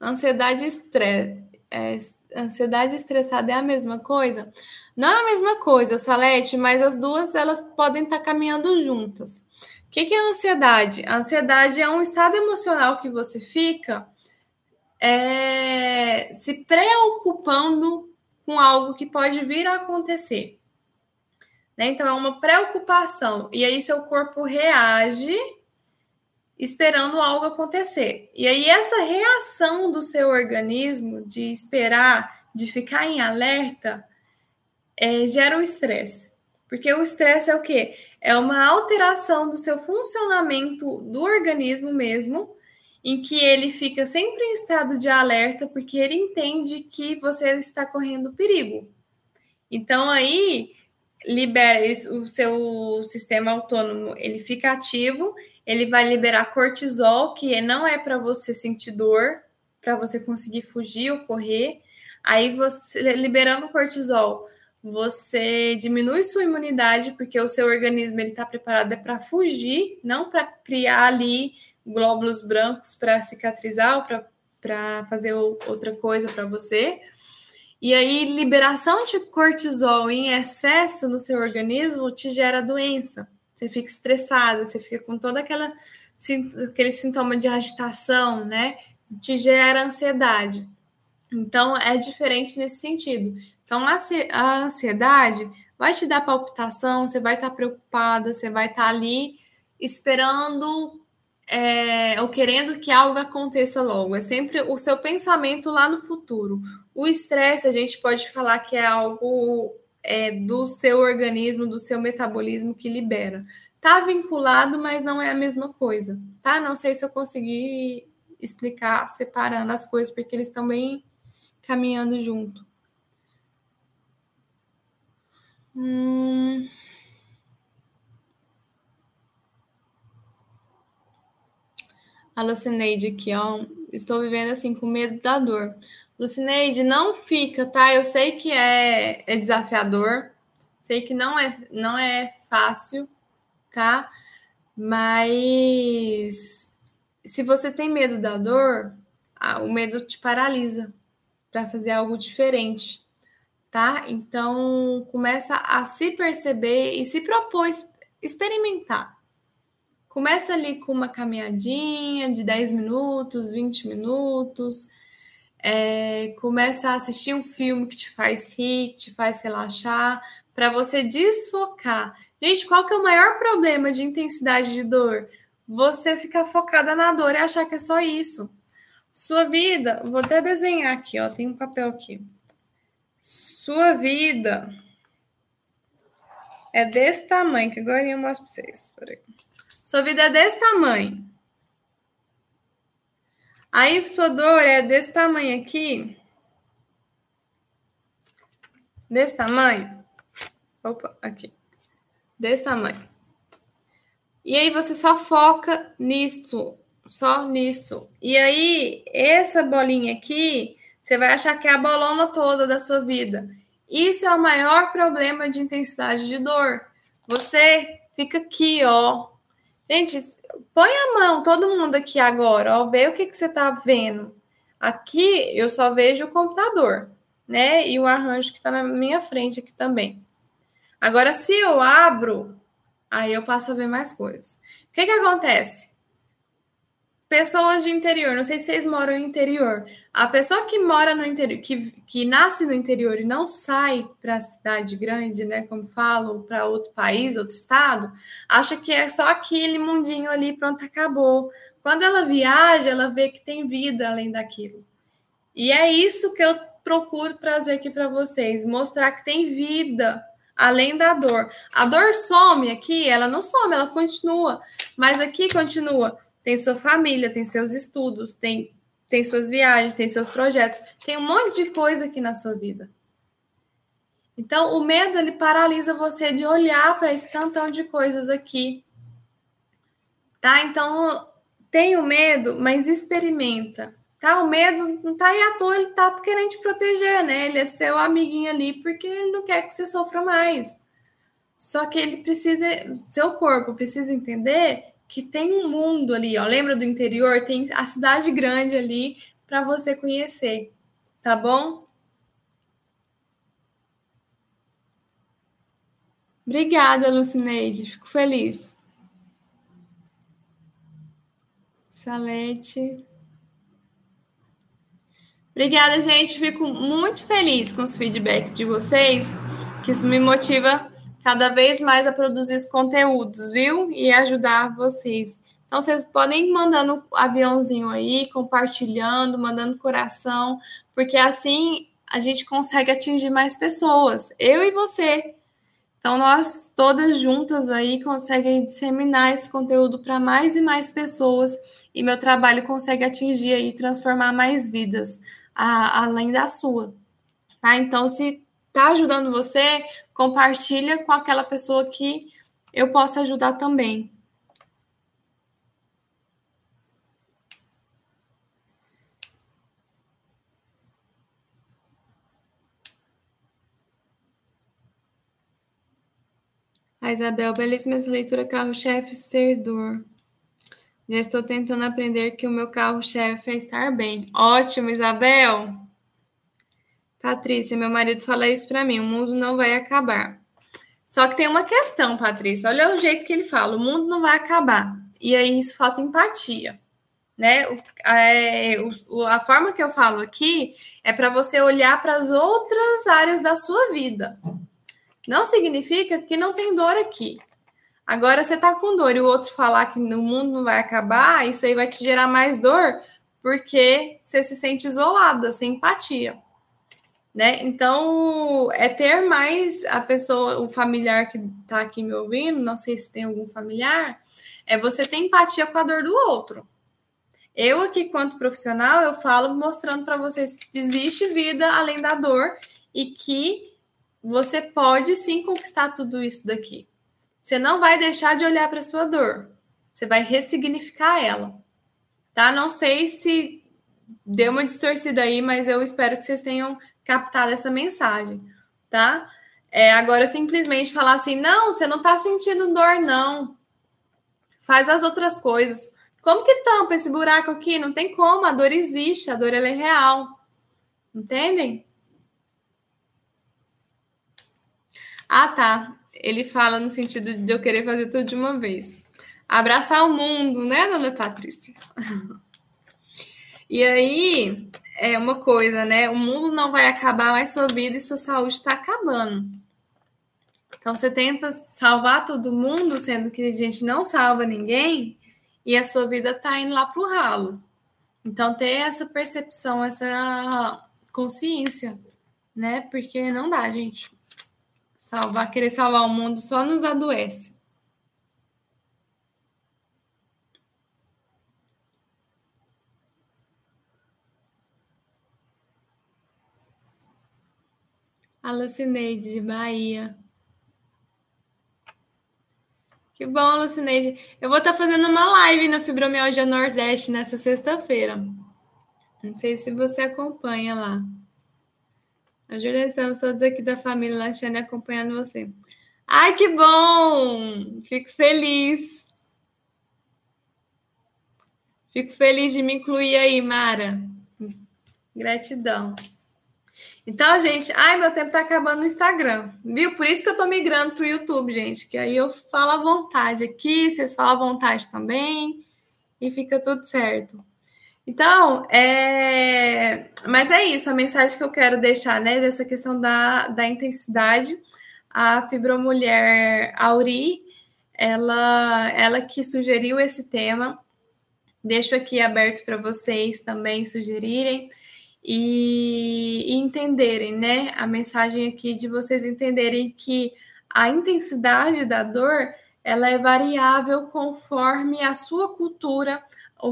Ansiedade estresse. É, ansiedade estressada é a mesma coisa? Não é a mesma coisa, Salete, mas as duas elas podem estar caminhando juntas. O que, que é ansiedade? A ansiedade é um estado emocional que você fica é, se preocupando com algo que pode vir a acontecer. Né? Então, é uma preocupação. E aí, seu corpo reage esperando algo acontecer. E aí, essa reação do seu organismo de esperar, de ficar em alerta, é, gera o estresse. Porque o estresse é o quê? É uma alteração do seu funcionamento do organismo mesmo, em que ele fica sempre em estado de alerta, porque ele entende que você está correndo perigo. Então aí libera o seu sistema autônomo, ele fica ativo, ele vai liberar cortisol, que não é para você sentir dor, para você conseguir fugir ou correr. Aí você liberando cortisol, você diminui sua imunidade, porque o seu organismo ele está preparado é para fugir, não para criar ali glóbulos brancos para cicatrizar ou para fazer outra coisa para você. E aí, liberação de cortisol em excesso no seu organismo te gera doença. Você fica estressada, você fica com toda aquela aquele sintoma de agitação, né? Te gera ansiedade. Então, é diferente nesse sentido. Então, a ansiedade vai te dar palpitação, você vai estar preocupada, você vai estar ali esperando é, ou querendo que algo aconteça logo. É sempre o seu pensamento lá no futuro. O estresse, a gente pode falar que é algo é, do seu organismo, do seu metabolismo que libera. Tá vinculado, mas não é a mesma coisa, tá? Não sei se eu consegui explicar separando as coisas, porque eles estão bem caminhando junto. Hum... A Lucineide aqui, ó. Estou vivendo assim com medo da dor. Lucineide, não fica, tá? Eu sei que é, é desafiador, sei que não é, não é fácil, tá? Mas se você tem medo da dor, o medo te paralisa para fazer algo diferente, tá? Então começa a se perceber e se propor experimentar. Começa ali com uma caminhadinha de 10 minutos, 20 minutos. É, começa a assistir um filme que te faz rir, que te faz relaxar, para você desfocar. Gente, qual que é o maior problema de intensidade de dor? Você ficar focada na dor e achar que é só isso. Sua vida, vou até desenhar aqui, ó, tem um papel aqui. Sua vida é desse tamanho, que agora eu mostro para vocês. Peraí. Sua vida é desse tamanho. Aí sua dor é desse tamanho aqui. Desse tamanho. Opa, aqui. Desse tamanho. E aí você só foca nisso, só nisso. E aí essa bolinha aqui, você vai achar que é a bolona toda da sua vida. Isso é o maior problema de intensidade de dor. Você fica aqui, ó, Gente, põe a mão, todo mundo aqui agora, ó, vê o que, que você tá vendo. Aqui eu só vejo o computador, né? E o arranjo que está na minha frente aqui também. Agora, se eu abro, aí eu passo a ver mais coisas. O que, que acontece? Pessoas de interior, não sei se vocês moram no interior. A pessoa que mora no interior, que, que nasce no interior e não sai para a cidade grande, né, como falam, para outro país, outro estado, acha que é só aquele mundinho ali, pronto, acabou. Quando ela viaja, ela vê que tem vida além daquilo. E é isso que eu procuro trazer aqui para vocês, mostrar que tem vida além da dor. A dor some aqui, ela não some, ela continua, mas aqui continua tem sua família, tem seus estudos, tem, tem suas viagens, tem seus projetos, tem um monte de coisa aqui na sua vida. Então, o medo ele paralisa você de olhar para esse tantão de coisas aqui. Tá? Então, tem o medo, mas experimenta. Tá? O medo não tá aí à toa, ele tá querendo te proteger, né? Ele é seu amiguinho ali porque ele não quer que você sofra mais. Só que ele precisa, seu corpo precisa entender que tem um mundo ali, ó. Lembra do interior? Tem a cidade grande ali para você conhecer, tá bom? Obrigada, Lucineide. Fico feliz. Salete. Obrigada, gente. Fico muito feliz com os feedbacks de vocês, que isso me motiva cada vez mais a produzir os conteúdos, viu? E ajudar vocês. Então, vocês podem ir mandando aviãozinho aí, compartilhando, mandando coração, porque assim a gente consegue atingir mais pessoas, eu e você. Então, nós todas juntas aí conseguem disseminar esse conteúdo para mais e mais pessoas e meu trabalho consegue atingir e transformar mais vidas, a, além da sua. Tá? Então, se tá ajudando você, compartilha com aquela pessoa que eu possa ajudar também. A Isabel, belíssima essa leitura, carro-chefe, ser dor. Já estou tentando aprender que o meu carro-chefe é estar bem. Ótimo, Isabel! Patrícia, meu marido fala isso para mim: o mundo não vai acabar. Só que tem uma questão, Patrícia. Olha o jeito que ele fala: o mundo não vai acabar. E aí isso falta empatia, né? É, a forma que eu falo aqui é para você olhar para as outras áreas da sua vida. Não significa que não tem dor aqui. Agora, você tá com dor e o outro falar que o mundo não vai acabar, isso aí vai te gerar mais dor, porque você se sente isolada, sem empatia. Né? Então, é ter mais a pessoa, o familiar que está aqui me ouvindo, não sei se tem algum familiar, é você ter empatia com a dor do outro. Eu aqui, quanto profissional, eu falo mostrando para vocês que existe vida além da dor e que você pode sim conquistar tudo isso daqui. Você não vai deixar de olhar para sua dor. Você vai ressignificar ela. Tá? Não sei se deu uma distorcida aí, mas eu espero que vocês tenham captado essa mensagem, tá? É, agora, simplesmente falar assim, não, você não tá sentindo dor, não. Faz as outras coisas. Como que tampa esse buraco aqui? Não tem como, a dor existe, a dor ela é real. Entendem? Ah, tá ele fala no sentido de eu querer fazer tudo de uma vez. Abraçar o mundo, né, dona Patrícia? e aí, é uma coisa, né? O mundo não vai acabar, mas sua vida e sua saúde está acabando. Então você tenta salvar todo mundo, sendo que a gente não salva ninguém, e a sua vida está indo lá para o ralo. Então ter essa percepção, essa consciência, né? Porque não dá, gente. Salvar, querer salvar o mundo só nos adoece. A Lucineide de Bahia. Que bom, Lucineide. Eu vou estar tá fazendo uma live na Fibromialgia Nordeste nessa sexta-feira. Não sei se você acompanha lá. A Júlia, estamos todos aqui da família Lachane acompanhando você. Ai, que bom! Fico feliz. Fico feliz de me incluir aí, Mara. Gratidão. Então, gente, ai, meu tempo tá acabando no Instagram, viu? Por isso que eu tô migrando pro YouTube, gente, que aí eu falo à vontade aqui, vocês falam à vontade também, e fica tudo certo. Então, é... mas é isso, a mensagem que eu quero deixar, né, dessa questão da, da intensidade. A fibromulher Auri, ela, ela que sugeriu esse tema, deixo aqui aberto para vocês também sugerirem e, e entenderem, né, a mensagem aqui de vocês entenderem que a intensidade da dor, ela é variável conforme a sua cultura,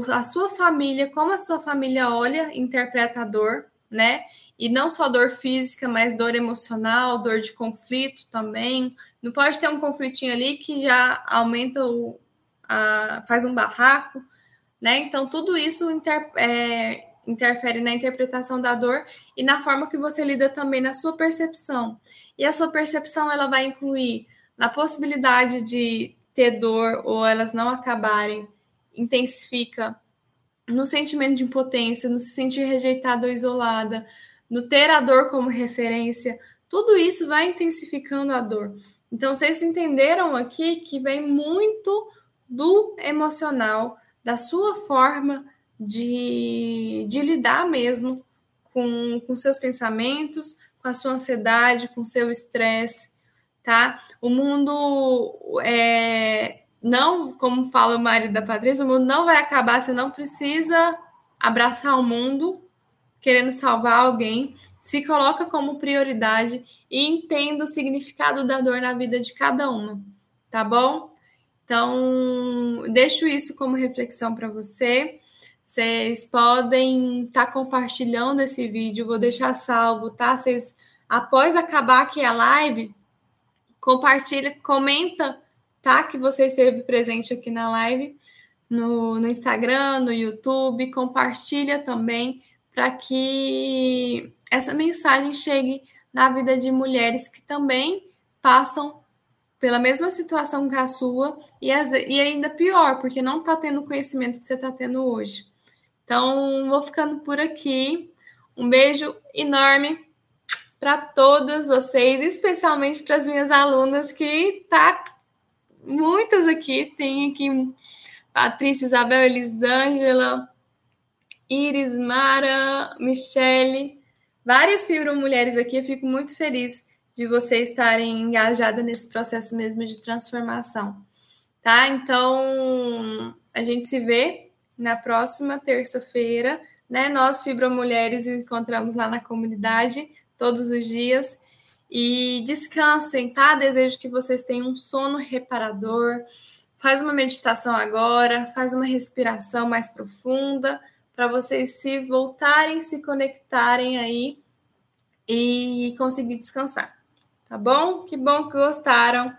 a sua família, como a sua família olha, interpreta a dor, né? E não só dor física, mas dor emocional, dor de conflito também. Não pode ter um conflitinho ali que já aumenta o. A, faz um barraco, né? Então, tudo isso inter, é, interfere na interpretação da dor e na forma que você lida também na sua percepção. E a sua percepção ela vai incluir na possibilidade de ter dor ou elas não acabarem intensifica no sentimento de impotência, no se sentir rejeitada ou isolada, no ter a dor como referência, tudo isso vai intensificando a dor. Então, vocês entenderam aqui que vem muito do emocional, da sua forma de, de lidar mesmo com, com seus pensamentos, com a sua ansiedade, com seu estresse, tá? O mundo é, não, como fala o marido da Patrícia, o mundo não vai acabar, você não precisa abraçar o mundo querendo salvar alguém. Se coloca como prioridade e entenda o significado da dor na vida de cada uma, tá bom? Então, deixo isso como reflexão para você. Vocês podem estar tá compartilhando esse vídeo, vou deixar salvo, tá? Vocês, após acabar aqui a live, compartilha, comenta tá? Que você esteve presente aqui na live, no, no Instagram, no YouTube, compartilha também para que essa mensagem chegue na vida de mulheres que também passam pela mesma situação que a sua e, as, e ainda pior, porque não está tendo o conhecimento que você está tendo hoje. Então, vou ficando por aqui. Um beijo enorme para todas vocês, especialmente para as minhas alunas que tá muitas aqui. Tem aqui Patrícia, Isabel, Elisângela, Iris, Mara, Michele, várias fibromulheres aqui. Eu fico muito feliz de vocês estarem engajadas nesse processo mesmo de transformação, tá? Então, a gente se vê na próxima terça-feira, né? Nós, fibromulheres, encontramos lá na comunidade todos os dias. E descansem, tá? Desejo que vocês tenham um sono reparador. Faz uma meditação agora, faz uma respiração mais profunda para vocês se voltarem, se conectarem aí e conseguir descansar. Tá bom? Que bom que gostaram.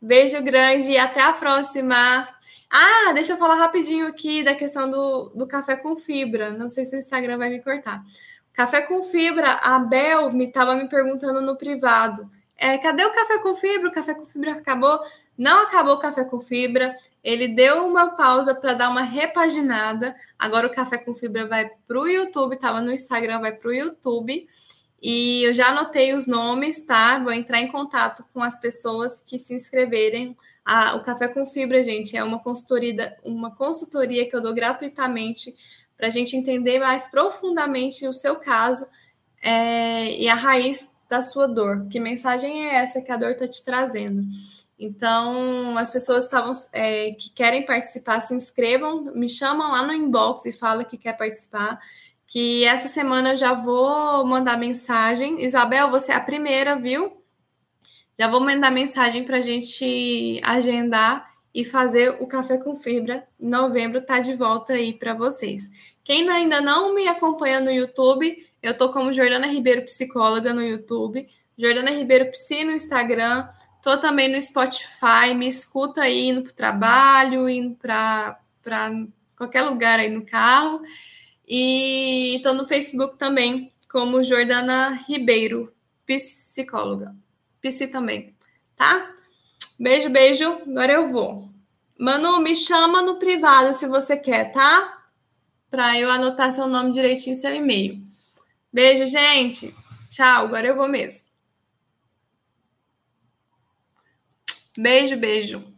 Beijo grande e até a próxima. Ah, deixa eu falar rapidinho aqui da questão do, do café com fibra. Não sei se o Instagram vai me cortar. Café com fibra, a Bel me estava me perguntando no privado. É, cadê o café com fibra? O café com fibra acabou? Não acabou o café com fibra. Ele deu uma pausa para dar uma repaginada. Agora o café com fibra vai para o YouTube. Estava no Instagram, vai para o YouTube. E eu já anotei os nomes, tá? Vou entrar em contato com as pessoas que se inscreverem. Ah, o Café com Fibra, gente, é uma consultoria, uma consultoria que eu dou gratuitamente para a gente entender mais profundamente o seu caso é, e a raiz da sua dor. Que mensagem é essa que a dor está te trazendo? Então, as pessoas é, que querem participar, se inscrevam, me chamam lá no inbox e fala que quer participar. Que essa semana eu já vou mandar mensagem. Isabel, você é a primeira, viu? Já vou mandar mensagem para a gente agendar e fazer o Café com Fibra. Em novembro tá de volta aí para vocês. Quem ainda não me acompanha no YouTube, eu tô como Jordana Ribeiro Psicóloga no YouTube, Jordana Ribeiro Psi no Instagram, tô também no Spotify, me escuta aí indo pro trabalho, indo para qualquer lugar aí no carro. E tô no Facebook também, como Jordana Ribeiro, psicóloga. Psi também, tá? Beijo, beijo. Agora eu vou. Manu, me chama no privado se você quer, tá? Para eu anotar seu nome direitinho seu e-mail. Beijo, gente. Tchau. Agora eu vou mesmo. Beijo, beijo.